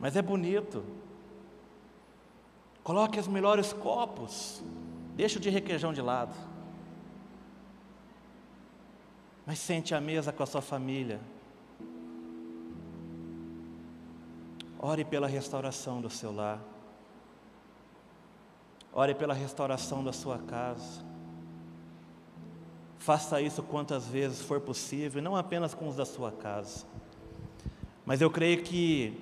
Mas é bonito. Coloque os melhores copos, deixa o de requeijão de lado. Mas sente à mesa com a sua família. Ore pela restauração do seu lar. Ore pela restauração da sua casa. Faça isso quantas vezes for possível, não apenas com os da sua casa. Mas eu creio que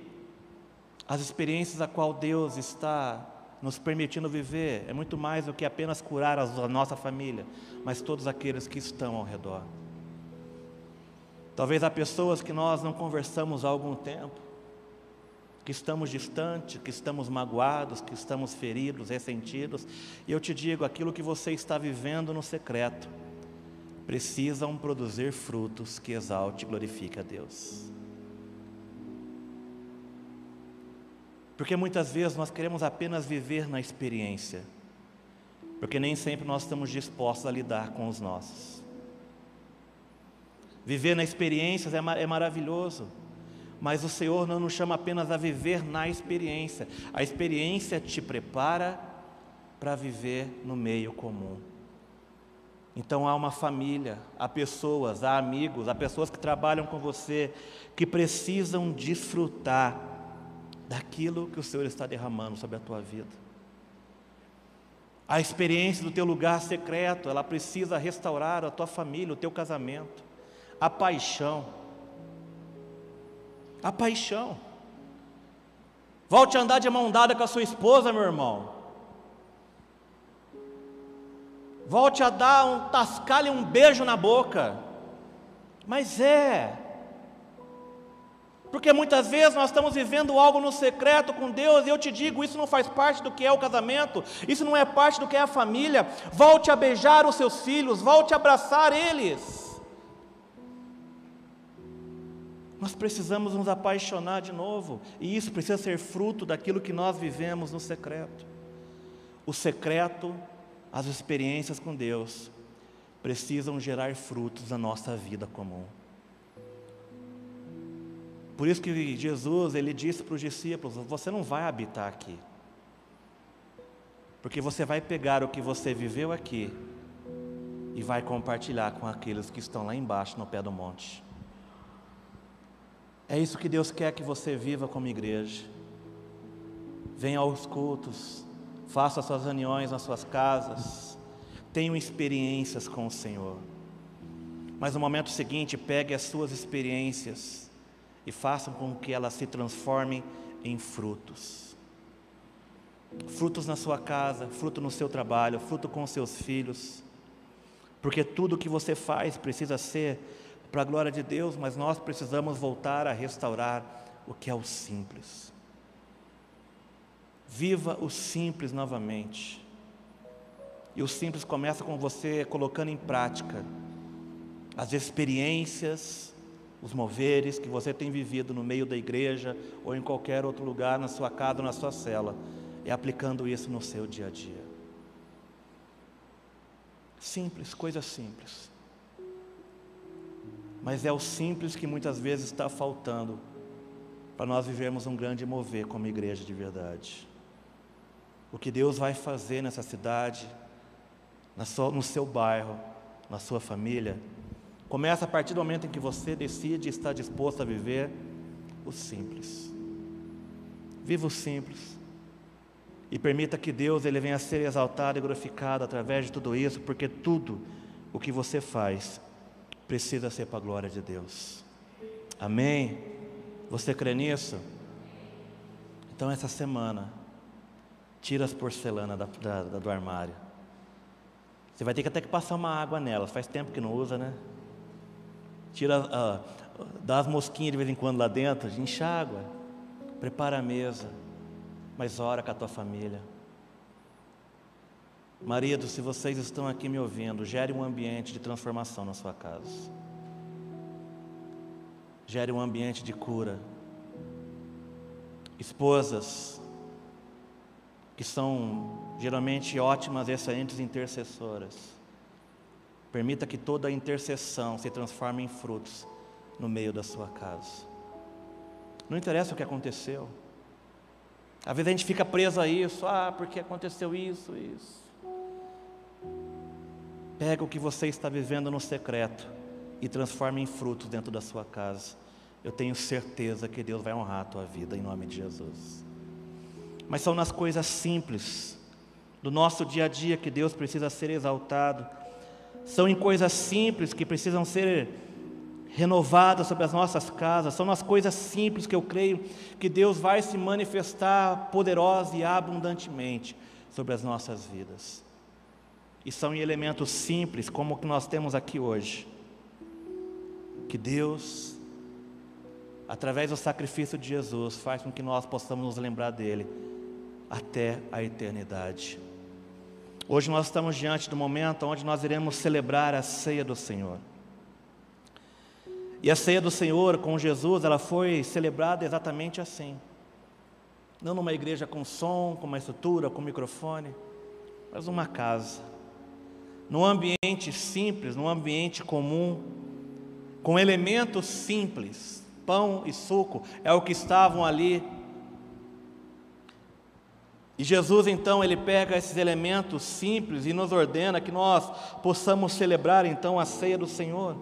as experiências a qual Deus está nos permitindo viver é muito mais do que apenas curar a nossa família, mas todos aqueles que estão ao redor. Talvez há pessoas que nós não conversamos há algum tempo, que estamos distantes, que estamos magoados, que estamos feridos, ressentidos, e eu te digo: aquilo que você está vivendo no secreto, precisam produzir frutos que exalte e glorifique a Deus. Porque muitas vezes nós queremos apenas viver na experiência, porque nem sempre nós estamos dispostos a lidar com os nossos. Viver na experiência é, é maravilhoso, mas o Senhor não nos chama apenas a viver na experiência, a experiência te prepara para viver no meio comum. Então há uma família, há pessoas, há amigos, há pessoas que trabalham com você que precisam desfrutar daquilo que o Senhor está derramando sobre a tua vida. A experiência do teu lugar secreto, ela precisa restaurar a tua família, o teu casamento a paixão. A paixão. Volte a andar de mão dada com a sua esposa, meu irmão. Volte a dar um tascalho e um beijo na boca. Mas é. Porque muitas vezes nós estamos vivendo algo no secreto com Deus, e eu te digo, isso não faz parte do que é o casamento, isso não é parte do que é a família. Volte a beijar os seus filhos, volte a abraçar eles. Nós precisamos nos apaixonar de novo, e isso precisa ser fruto daquilo que nós vivemos no secreto. O secreto, as experiências com Deus, precisam gerar frutos na nossa vida comum. Por isso que Jesus, ele disse para os discípulos: Você não vai habitar aqui, porque você vai pegar o que você viveu aqui e vai compartilhar com aqueles que estão lá embaixo no pé do monte. É isso que Deus quer que você viva como igreja. venha aos cultos, faça suas reuniões nas suas casas, tenham experiências com o Senhor. Mas no momento seguinte, pegue as suas experiências e faça com que elas se transformem em frutos. Frutos na sua casa, fruto no seu trabalho, fruto com seus filhos. Porque tudo que você faz precisa ser para a glória de Deus, mas nós precisamos voltar a restaurar o que é o simples. Viva o simples novamente. E o simples começa com você colocando em prática as experiências, os moveres que você tem vivido no meio da igreja ou em qualquer outro lugar, na sua casa ou na sua cela, e aplicando isso no seu dia a dia. Simples, coisa simples. Mas é o simples que muitas vezes está faltando para nós vivermos um grande mover como igreja de verdade. O que Deus vai fazer nessa cidade, no seu bairro, na sua família, começa a partir do momento em que você decide estar disposto a viver o simples. Viva o simples. E permita que Deus ele venha a ser exaltado e glorificado através de tudo isso, porque tudo o que você faz precisa ser para a glória de Deus. Amém? Você crê nisso? Então, essa semana, tira as porcelanas da, da, da, do armário. Você vai ter que até que passar uma água nela, faz tempo que não usa, né? Tira, uh, dá as mosquinhas de vez em quando lá dentro, enxágua, prepara a mesa, mas ora com a tua família. Marido, se vocês estão aqui me ouvindo, gere um ambiente de transformação na sua casa. Gere um ambiente de cura. Esposas, que são geralmente ótimas excelentes intercessoras. Permita que toda a intercessão se transforme em frutos no meio da sua casa. Não interessa o que aconteceu. Às vezes a gente fica preso a isso, ah, porque aconteceu isso, isso. Pega o que você está vivendo no secreto e transforma em frutos dentro da sua casa. Eu tenho certeza que Deus vai honrar a tua vida em nome de Jesus. Mas são nas coisas simples do nosso dia a dia que Deus precisa ser exaltado. São em coisas simples que precisam ser renovadas sobre as nossas casas. São nas coisas simples que eu creio que Deus vai se manifestar poderosa e abundantemente sobre as nossas vidas. E são em elementos simples, como o que nós temos aqui hoje, que Deus, através do sacrifício de Jesus, faz com que nós possamos nos lembrar dele até a eternidade. Hoje nós estamos diante do momento onde nós iremos celebrar a ceia do Senhor. E a ceia do Senhor com Jesus, ela foi celebrada exatamente assim. Não numa igreja com som, com uma estrutura, com microfone, mas numa casa num ambiente simples, num ambiente comum, com elementos simples, pão e suco, é o que estavam ali. E Jesus então ele pega esses elementos simples e nos ordena que nós possamos celebrar então a ceia do Senhor.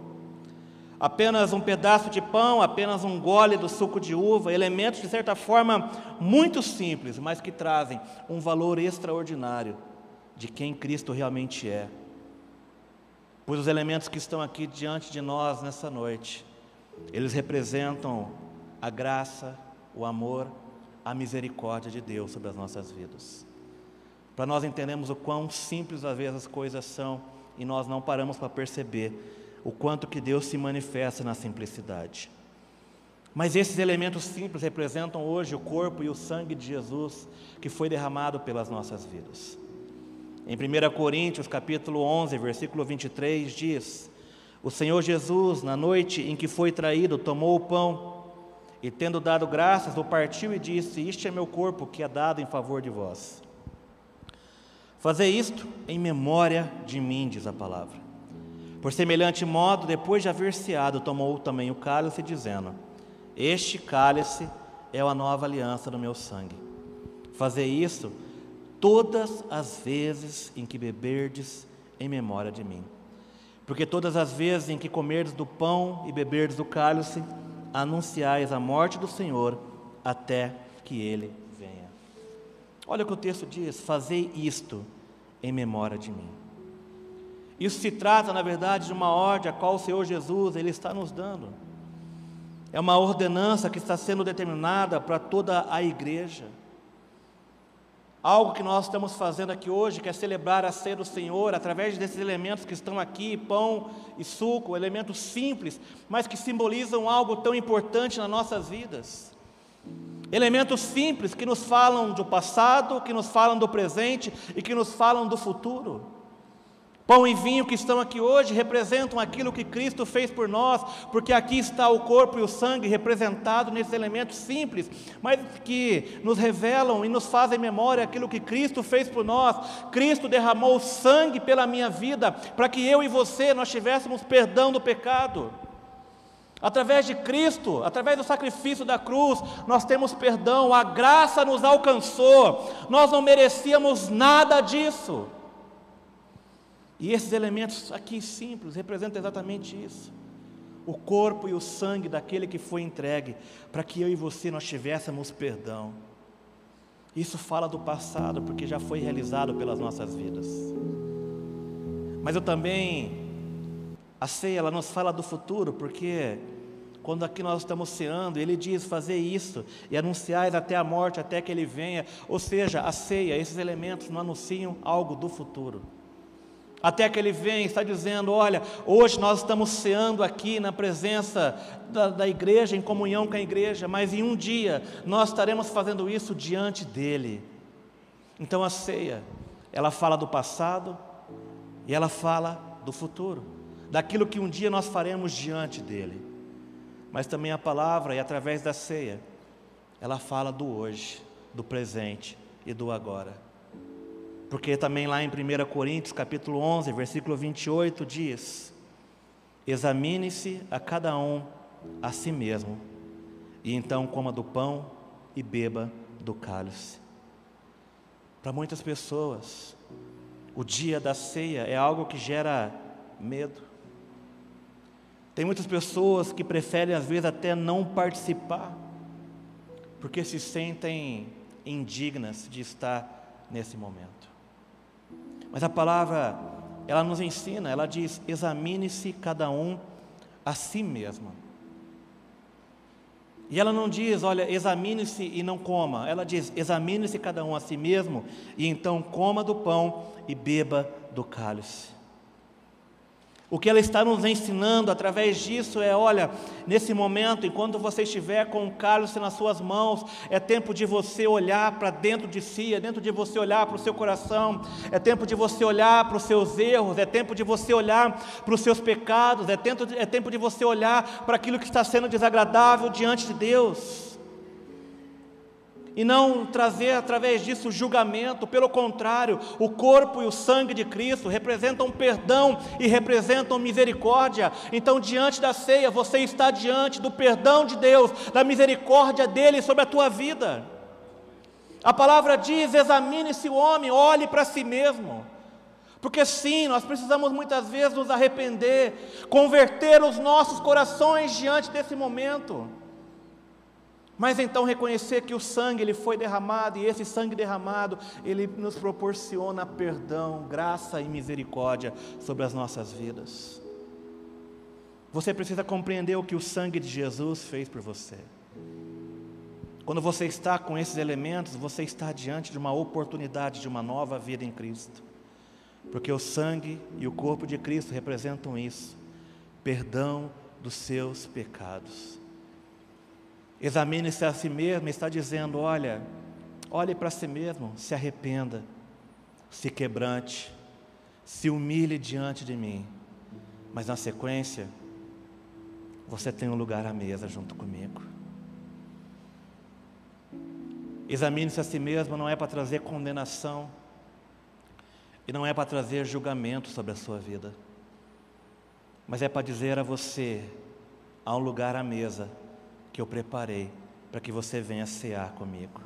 Apenas um pedaço de pão, apenas um gole do suco de uva, elementos de certa forma muito simples, mas que trazem um valor extraordinário de quem Cristo realmente é pois os elementos que estão aqui diante de nós nessa noite, eles representam a graça, o amor, a misericórdia de Deus sobre as nossas vidas. Para nós entendermos o quão simples às vezes as coisas são e nós não paramos para perceber o quanto que Deus se manifesta na simplicidade. Mas esses elementos simples representam hoje o corpo e o sangue de Jesus que foi derramado pelas nossas vidas. Em 1 Coríntios, capítulo 11, versículo 23, diz: O Senhor Jesus, na noite em que foi traído, tomou o pão e, tendo dado graças, o partiu e disse: Este é meu corpo que é dado em favor de vós. Fazer isto em memória de mim, diz a palavra. Por semelhante modo, depois de haver ceado, tomou também o cálice, dizendo: Este cálice é a nova aliança do meu sangue. Fazer isso todas as vezes em que beberdes em memória de mim. Porque todas as vezes em que comerdes do pão e beberdes do cálice, anunciais a morte do Senhor até que ele venha. Olha o que o texto diz: Fazei isto em memória de mim. Isso se trata, na verdade, de uma ordem a qual o Senhor Jesus ele está nos dando. É uma ordenança que está sendo determinada para toda a igreja. Algo que nós estamos fazendo aqui hoje, que é celebrar a ceia do Senhor, através desses elementos que estão aqui, pão e suco, elementos simples, mas que simbolizam algo tão importante nas nossas vidas. Elementos simples que nos falam do passado, que nos falam do presente e que nos falam do futuro. Pão e vinho que estão aqui hoje representam aquilo que Cristo fez por nós, porque aqui está o corpo e o sangue representado nesses elementos simples, mas que nos revelam e nos fazem memória aquilo que Cristo fez por nós. Cristo derramou sangue pela minha vida, para que eu e você nós tivéssemos perdão do pecado. Através de Cristo, através do sacrifício da cruz, nós temos perdão, a graça nos alcançou, nós não merecíamos nada disso. E esses elementos aqui simples representam exatamente isso. O corpo e o sangue daquele que foi entregue para que eu e você nós tivéssemos perdão. Isso fala do passado, porque já foi realizado pelas nossas vidas. Mas eu também a ceia ela nos fala do futuro, porque quando aqui nós estamos ceando, ele diz fazer isso e anunciais até a morte, até que ele venha. Ou seja, a ceia, esses elementos não anunciam algo do futuro. Até que ele vem, está dizendo: Olha, hoje nós estamos ceando aqui na presença da, da, igreja, em comunhão com a igreja, mas em um dia nós estaremos fazendo isso diante dele. Então a ceia, ela fala do passado e ela fala do futuro, daquilo que um dia nós faremos diante dele. Mas também a palavra, e através da ceia, ela fala do hoje, do presente e do agora. Porque também lá em 1 Coríntios, capítulo 11, versículo 28 diz: Examine-se a cada um a si mesmo, e então coma do pão e beba do cálice. Para muitas pessoas, o dia da ceia é algo que gera medo. Tem muitas pessoas que preferem, às vezes, até não participar, porque se sentem indignas de estar nesse momento. Mas a palavra, ela nos ensina, ela diz: examine-se cada um a si mesmo. E ela não diz, olha, examine-se e não coma. Ela diz, examine-se cada um a si mesmo, e então coma do pão e beba do cálice. O que ela está nos ensinando através disso é: olha, nesse momento, enquanto você estiver com o cálice nas suas mãos, é tempo de você olhar para dentro de si, é tempo de você olhar para o seu coração, é tempo de você olhar para os seus erros, é tempo de você olhar para os seus pecados, é tempo, é tempo de você olhar para aquilo que está sendo desagradável diante de Deus e não trazer através disso julgamento, pelo contrário, o corpo e o sangue de Cristo representam perdão e representam misericórdia. Então, diante da ceia, você está diante do perdão de Deus, da misericórdia dele sobre a tua vida. A palavra diz: examine-se o homem, olhe para si mesmo. Porque sim, nós precisamos muitas vezes nos arrepender, converter os nossos corações diante desse momento. Mas então reconhecer que o sangue ele foi derramado e esse sangue derramado ele nos proporciona perdão, graça e misericórdia sobre as nossas vidas. Você precisa compreender o que o sangue de Jesus fez por você. Quando você está com esses elementos, você está diante de uma oportunidade de uma nova vida em Cristo. Porque o sangue e o corpo de Cristo representam isso: perdão dos seus pecados. Examine-se a si mesmo, está dizendo: olha, olhe para si mesmo, se arrependa, se quebrante, se humilhe diante de mim. Mas na sequência, você tem um lugar à mesa junto comigo. Examine-se a si mesmo, não é para trazer condenação, e não é para trazer julgamento sobre a sua vida, mas é para dizer a você: há um lugar à mesa que eu preparei para que você venha cear comigo.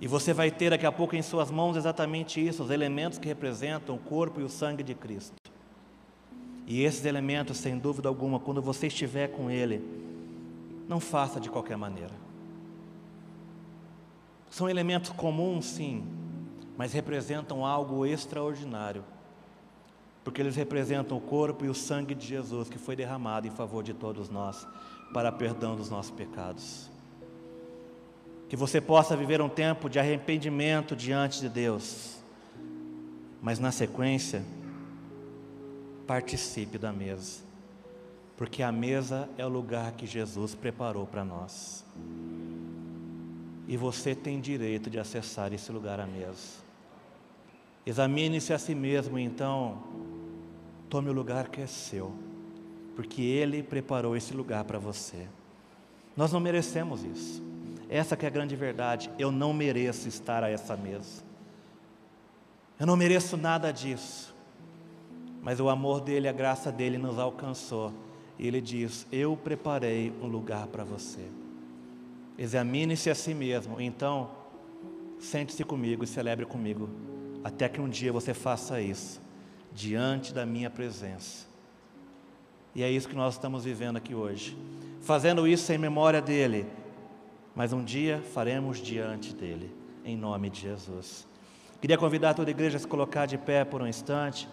E você vai ter daqui a pouco em suas mãos exatamente isso, os elementos que representam o corpo e o sangue de Cristo. E esses elementos, sem dúvida alguma, quando você estiver com Ele, não faça de qualquer maneira. São elementos comuns, sim, mas representam algo extraordinário, porque eles representam o corpo e o sangue de Jesus que foi derramado em favor de todos nós, para perdão dos nossos pecados. Que você possa viver um tempo de arrependimento diante de Deus, mas na sequência, participe da mesa, porque a mesa é o lugar que Jesus preparou para nós. E você tem direito de acessar esse lugar à mesa. Examine-se a si mesmo, então, tome o lugar que é seu, porque Ele preparou esse lugar para você. Nós não merecemos isso. Essa que é a grande verdade. Eu não mereço estar a essa mesa. Eu não mereço nada disso. Mas o amor dele, a graça dele nos alcançou. E ele diz: Eu preparei um lugar para você. Examine-se a si mesmo. Então, sente-se comigo e celebre comigo, até que um dia você faça isso, diante da minha presença. E é isso que nós estamos vivendo aqui hoje, fazendo isso em memória dele, mas um dia faremos diante dele, em nome de Jesus. Queria convidar toda a igreja a se colocar de pé por um instante,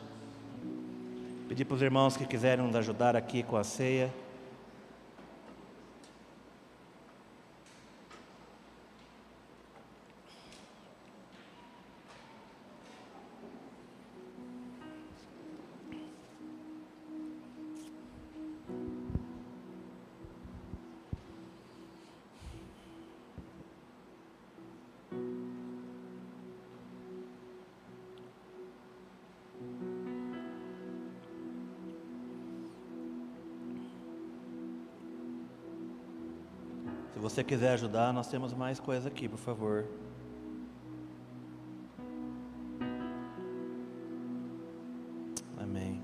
pedir para os irmãos que quiserem nos ajudar aqui com a ceia. Quiser ajudar, nós temos mais coisa aqui, por favor. Amém.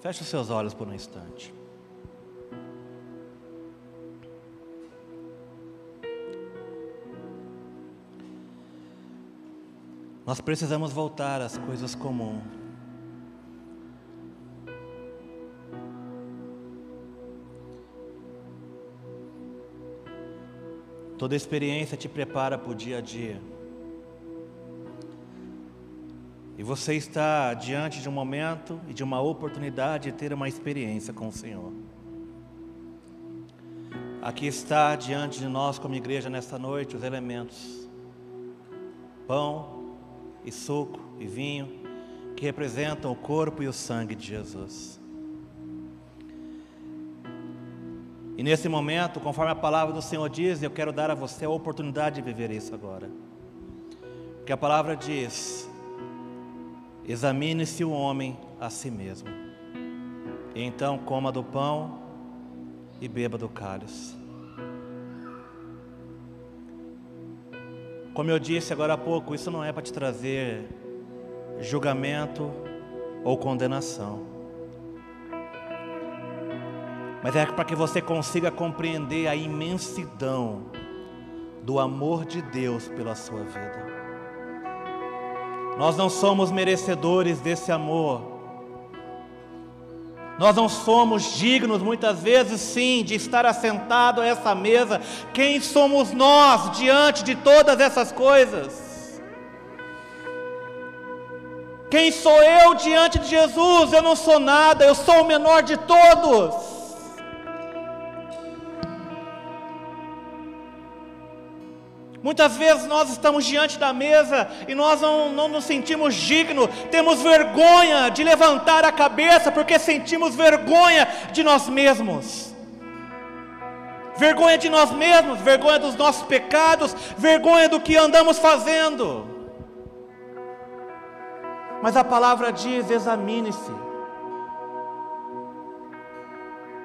Feche os seus olhos por um instante. Nós precisamos voltar às coisas comuns. Toda experiência te prepara para o dia a dia. E você está diante de um momento e de uma oportunidade de ter uma experiência com o Senhor. Aqui está diante de nós, como igreja, nesta noite, os elementos: pão e suco e vinho, que representam o corpo e o sangue de Jesus. E nesse momento, conforme a palavra do Senhor diz, eu quero dar a você a oportunidade de viver isso agora. Porque a palavra diz: examine-se o homem a si mesmo, e então coma do pão e beba do cálice. Como eu disse agora há pouco, isso não é para te trazer julgamento ou condenação mas é para que você consiga compreender a imensidão do amor de Deus pela sua vida. Nós não somos merecedores desse amor. Nós não somos dignos, muitas vezes, sim, de estar assentado a essa mesa. Quem somos nós diante de todas essas coisas? Quem sou eu diante de Jesus? Eu não sou nada, eu sou o menor de todos. Muitas vezes nós estamos diante da mesa e nós não, não nos sentimos dignos, temos vergonha de levantar a cabeça porque sentimos vergonha de nós mesmos. Vergonha de nós mesmos, vergonha dos nossos pecados, vergonha do que andamos fazendo. Mas a palavra diz: examine-se.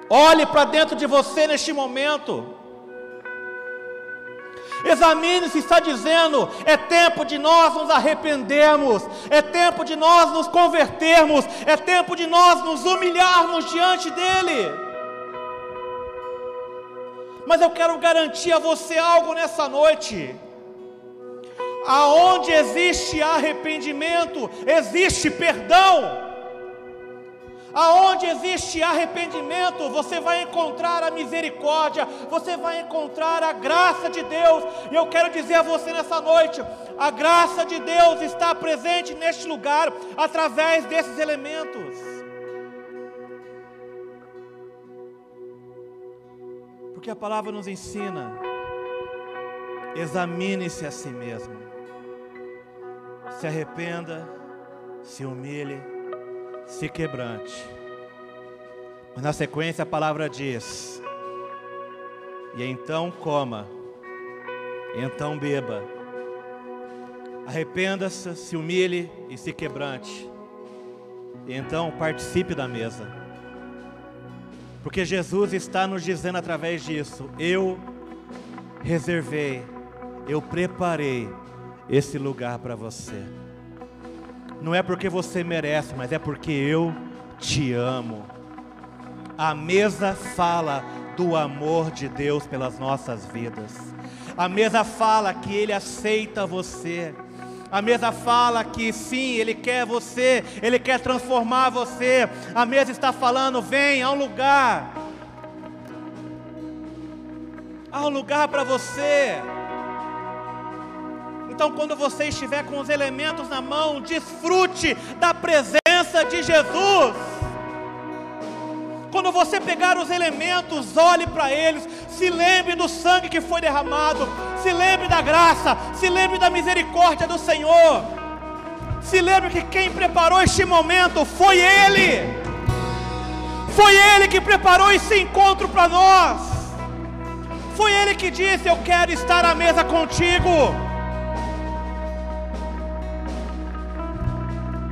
Olhe para dentro de você neste momento. Examine se está dizendo: é tempo de nós nos arrependermos, é tempo de nós nos convertermos, é tempo de nós nos humilharmos diante dEle. Mas eu quero garantir a você algo nessa noite. Aonde existe arrependimento, existe perdão. Aonde existe arrependimento, você vai encontrar a misericórdia, você vai encontrar a graça de Deus. E eu quero dizer a você nessa noite: a graça de Deus está presente neste lugar através desses elementos. Porque a palavra nos ensina: examine-se a si mesmo, se arrependa, se humilhe se quebrante. Mas na sequência a palavra diz: E então coma, então beba. Arrependa-se, se humilhe e se quebrante. E então participe da mesa. Porque Jesus está nos dizendo através disso: Eu reservei, eu preparei esse lugar para você não é porque você merece, mas é porque eu te amo. A mesa fala do amor de Deus pelas nossas vidas. A mesa fala que Ele aceita você. A mesa fala que sim, Ele quer você, Ele quer transformar você. A mesa está falando: vem a um lugar. Há um lugar para você. Então, quando você estiver com os elementos na mão, desfrute da presença de Jesus. Quando você pegar os elementos, olhe para eles, se lembre do sangue que foi derramado, se lembre da graça, se lembre da misericórdia do Senhor. Se lembre que quem preparou este momento foi Ele. Foi Ele que preparou esse encontro para nós. Foi Ele que disse: Eu quero estar à mesa contigo.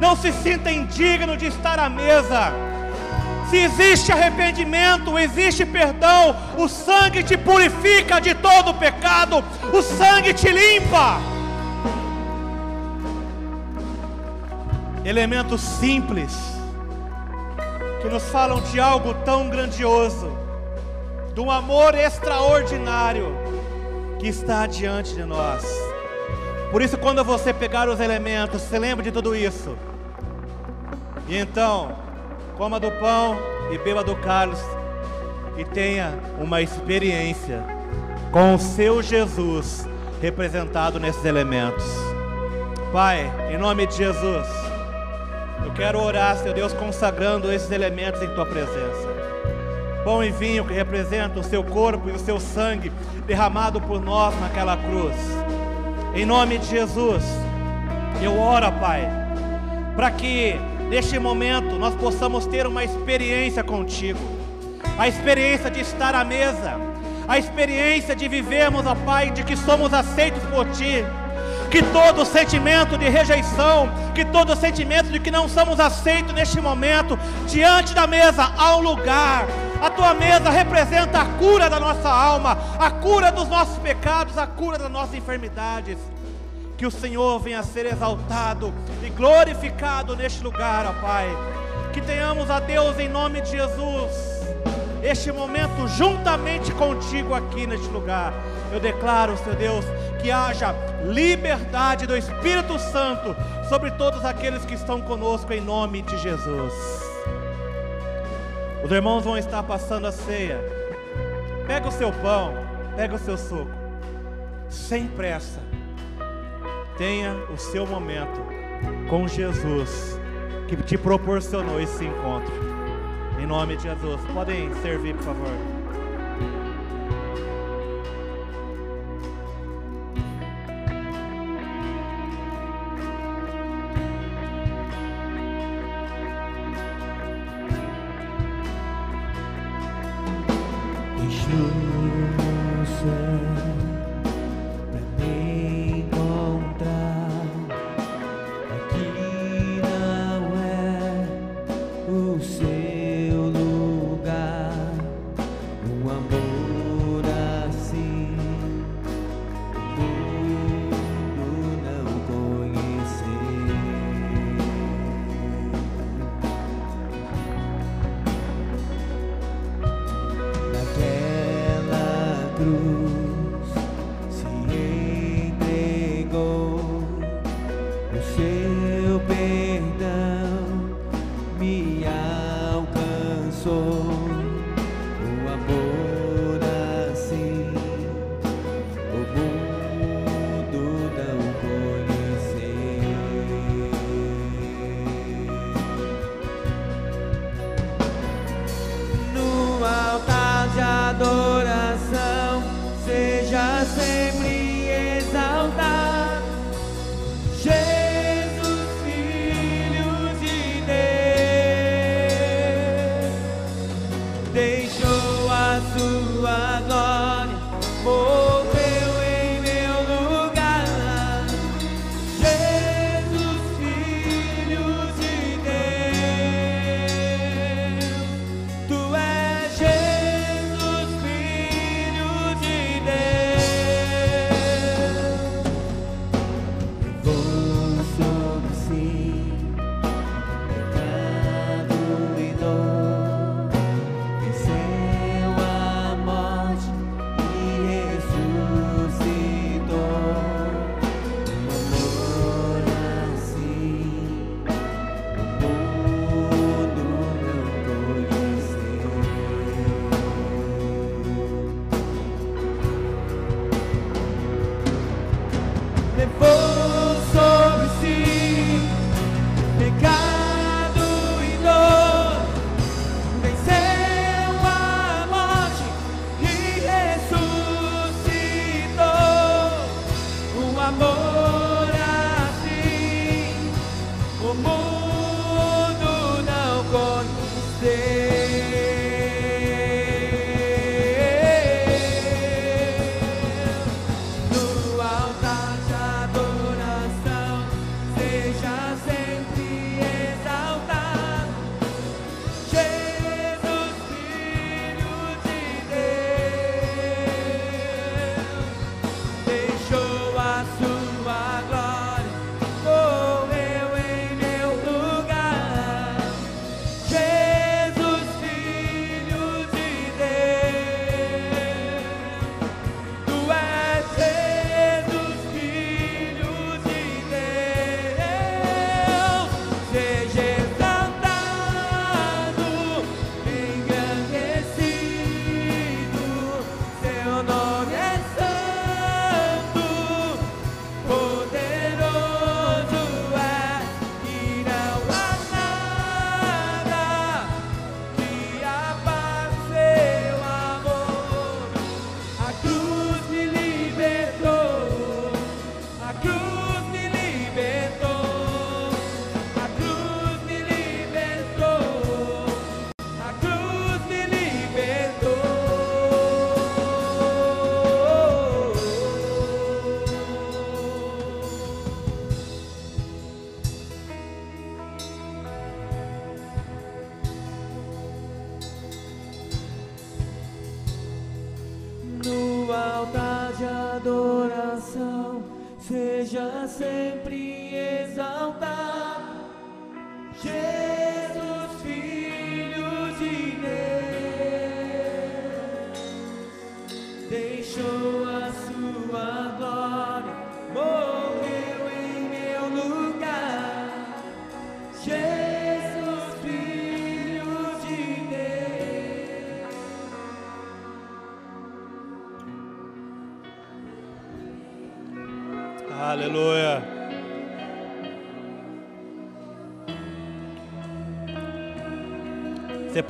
Não se sinta indigno de estar à mesa. Se existe arrependimento, existe perdão, o sangue te purifica de todo pecado, o sangue te limpa. Elementos simples que nos falam de algo tão grandioso, de um amor extraordinário que está diante de nós. Por isso, quando você pegar os elementos, se lembre de tudo isso. E então, coma do pão e beba do cálice e tenha uma experiência com o seu Jesus representado nesses elementos. Pai, em nome de Jesus, eu quero orar, Senhor Deus, consagrando esses elementos em tua presença. Pão e vinho que representam o seu corpo e o seu sangue derramado por nós naquela cruz. Em nome de Jesus, eu oro, Pai, para que neste momento nós possamos ter uma experiência contigo, a experiência de estar à mesa, a experiência de vivermos, ó Pai, de que somos aceitos por Ti. Que todo sentimento de rejeição, que todo sentimento de que não somos aceitos neste momento, diante da mesa há um lugar, a tua mesa representa a cura da nossa alma, a cura dos nossos pecados, a cura das nossas enfermidades que o Senhor venha a ser exaltado e glorificado neste lugar, ó Pai. Que tenhamos a Deus em nome de Jesus. Este momento juntamente contigo aqui neste lugar. Eu declaro, Senhor Deus, que haja liberdade do Espírito Santo sobre todos aqueles que estão conosco em nome de Jesus. Os irmãos vão estar passando a ceia. Pega o seu pão, pega o seu suco, sem pressa tenha o seu momento com Jesus, que te proporcionou esse encontro. Em nome de Jesus. Podem servir, por favor.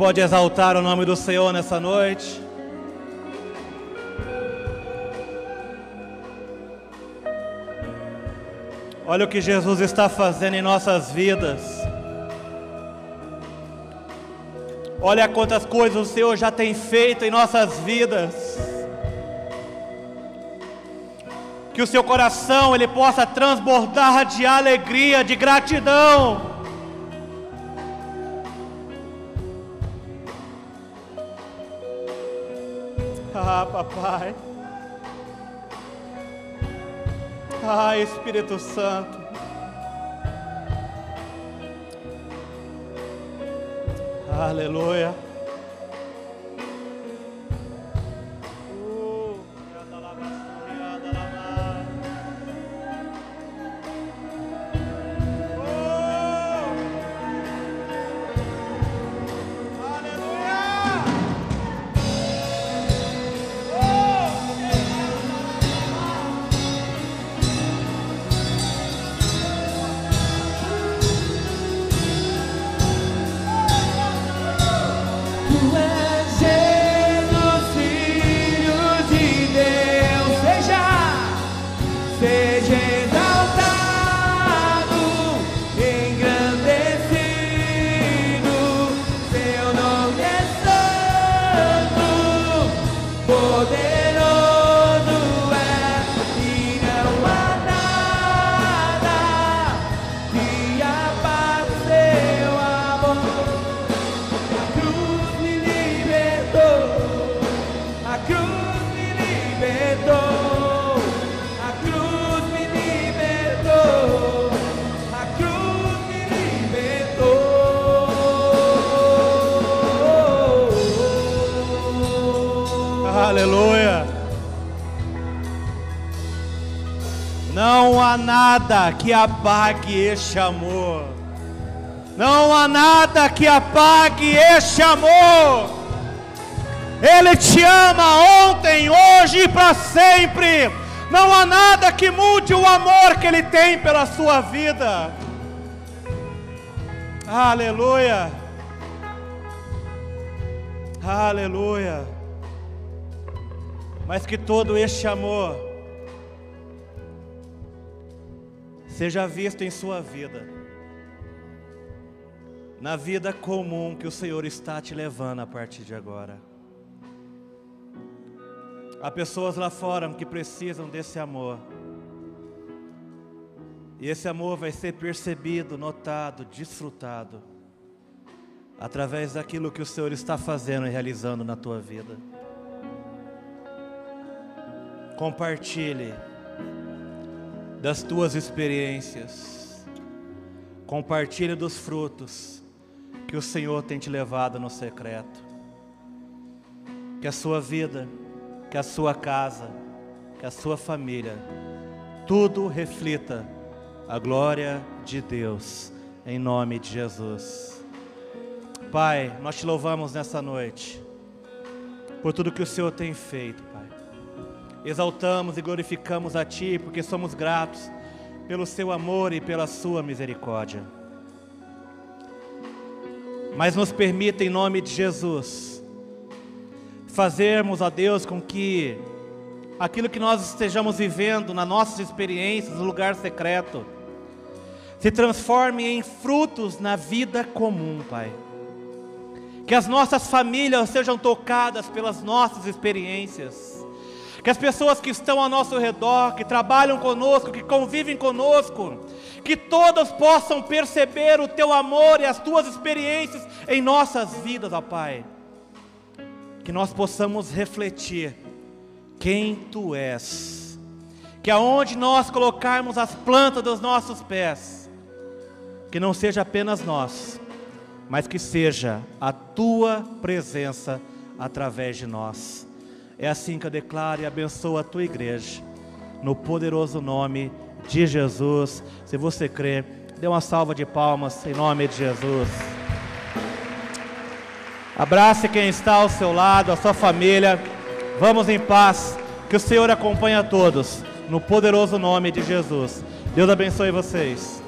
Pode exaltar o nome do Senhor nessa noite. Olha o que Jesus está fazendo em nossas vidas. Olha quantas coisas o Senhor já tem feito em nossas vidas. Que o seu coração ele possa transbordar de alegria, de gratidão. Papai. Ah, Espírito Santo. Aleluia. Que apague este amor. Não há nada que apague este amor. Ele te ama ontem, hoje e para sempre. Não há nada que mude o amor que Ele tem pela sua vida. Aleluia. Aleluia. Mas que todo este amor seja visto em sua vida. na vida comum que o Senhor está te levando a partir de agora. Há pessoas lá fora que precisam desse amor. E esse amor vai ser percebido, notado, desfrutado através daquilo que o Senhor está fazendo e realizando na tua vida. Compartilhe das tuas experiências. Compartilhe dos frutos que o Senhor tem te levado no secreto. Que a sua vida, que a sua casa, que a sua família, tudo reflita a glória de Deus, em nome de Jesus. Pai, nós te louvamos nessa noite, por tudo que o Senhor tem feito. Exaltamos e glorificamos a Ti, porque somos gratos pelo Seu amor e pela Sua misericórdia mas nos permita, em nome de Jesus, fazermos, a Deus, com que aquilo que nós estejamos vivendo nas nossas experiências, no lugar secreto, se transforme em frutos na vida comum, Pai. Que as nossas famílias sejam tocadas pelas nossas experiências. Que as pessoas que estão ao nosso redor, que trabalham conosco, que convivem conosco, que todos possam perceber o teu amor e as tuas experiências em nossas vidas, ó Pai. Que nós possamos refletir quem tu és. Que aonde nós colocarmos as plantas dos nossos pés, que não seja apenas nós, mas que seja a tua presença através de nós. É assim que eu declaro e abençoo a tua igreja, no poderoso nome de Jesus. Se você crê, dê uma salva de palmas em nome de Jesus. Abrace quem está ao seu lado, a sua família. Vamos em paz. Que o Senhor acompanhe a todos. No poderoso nome de Jesus. Deus abençoe vocês.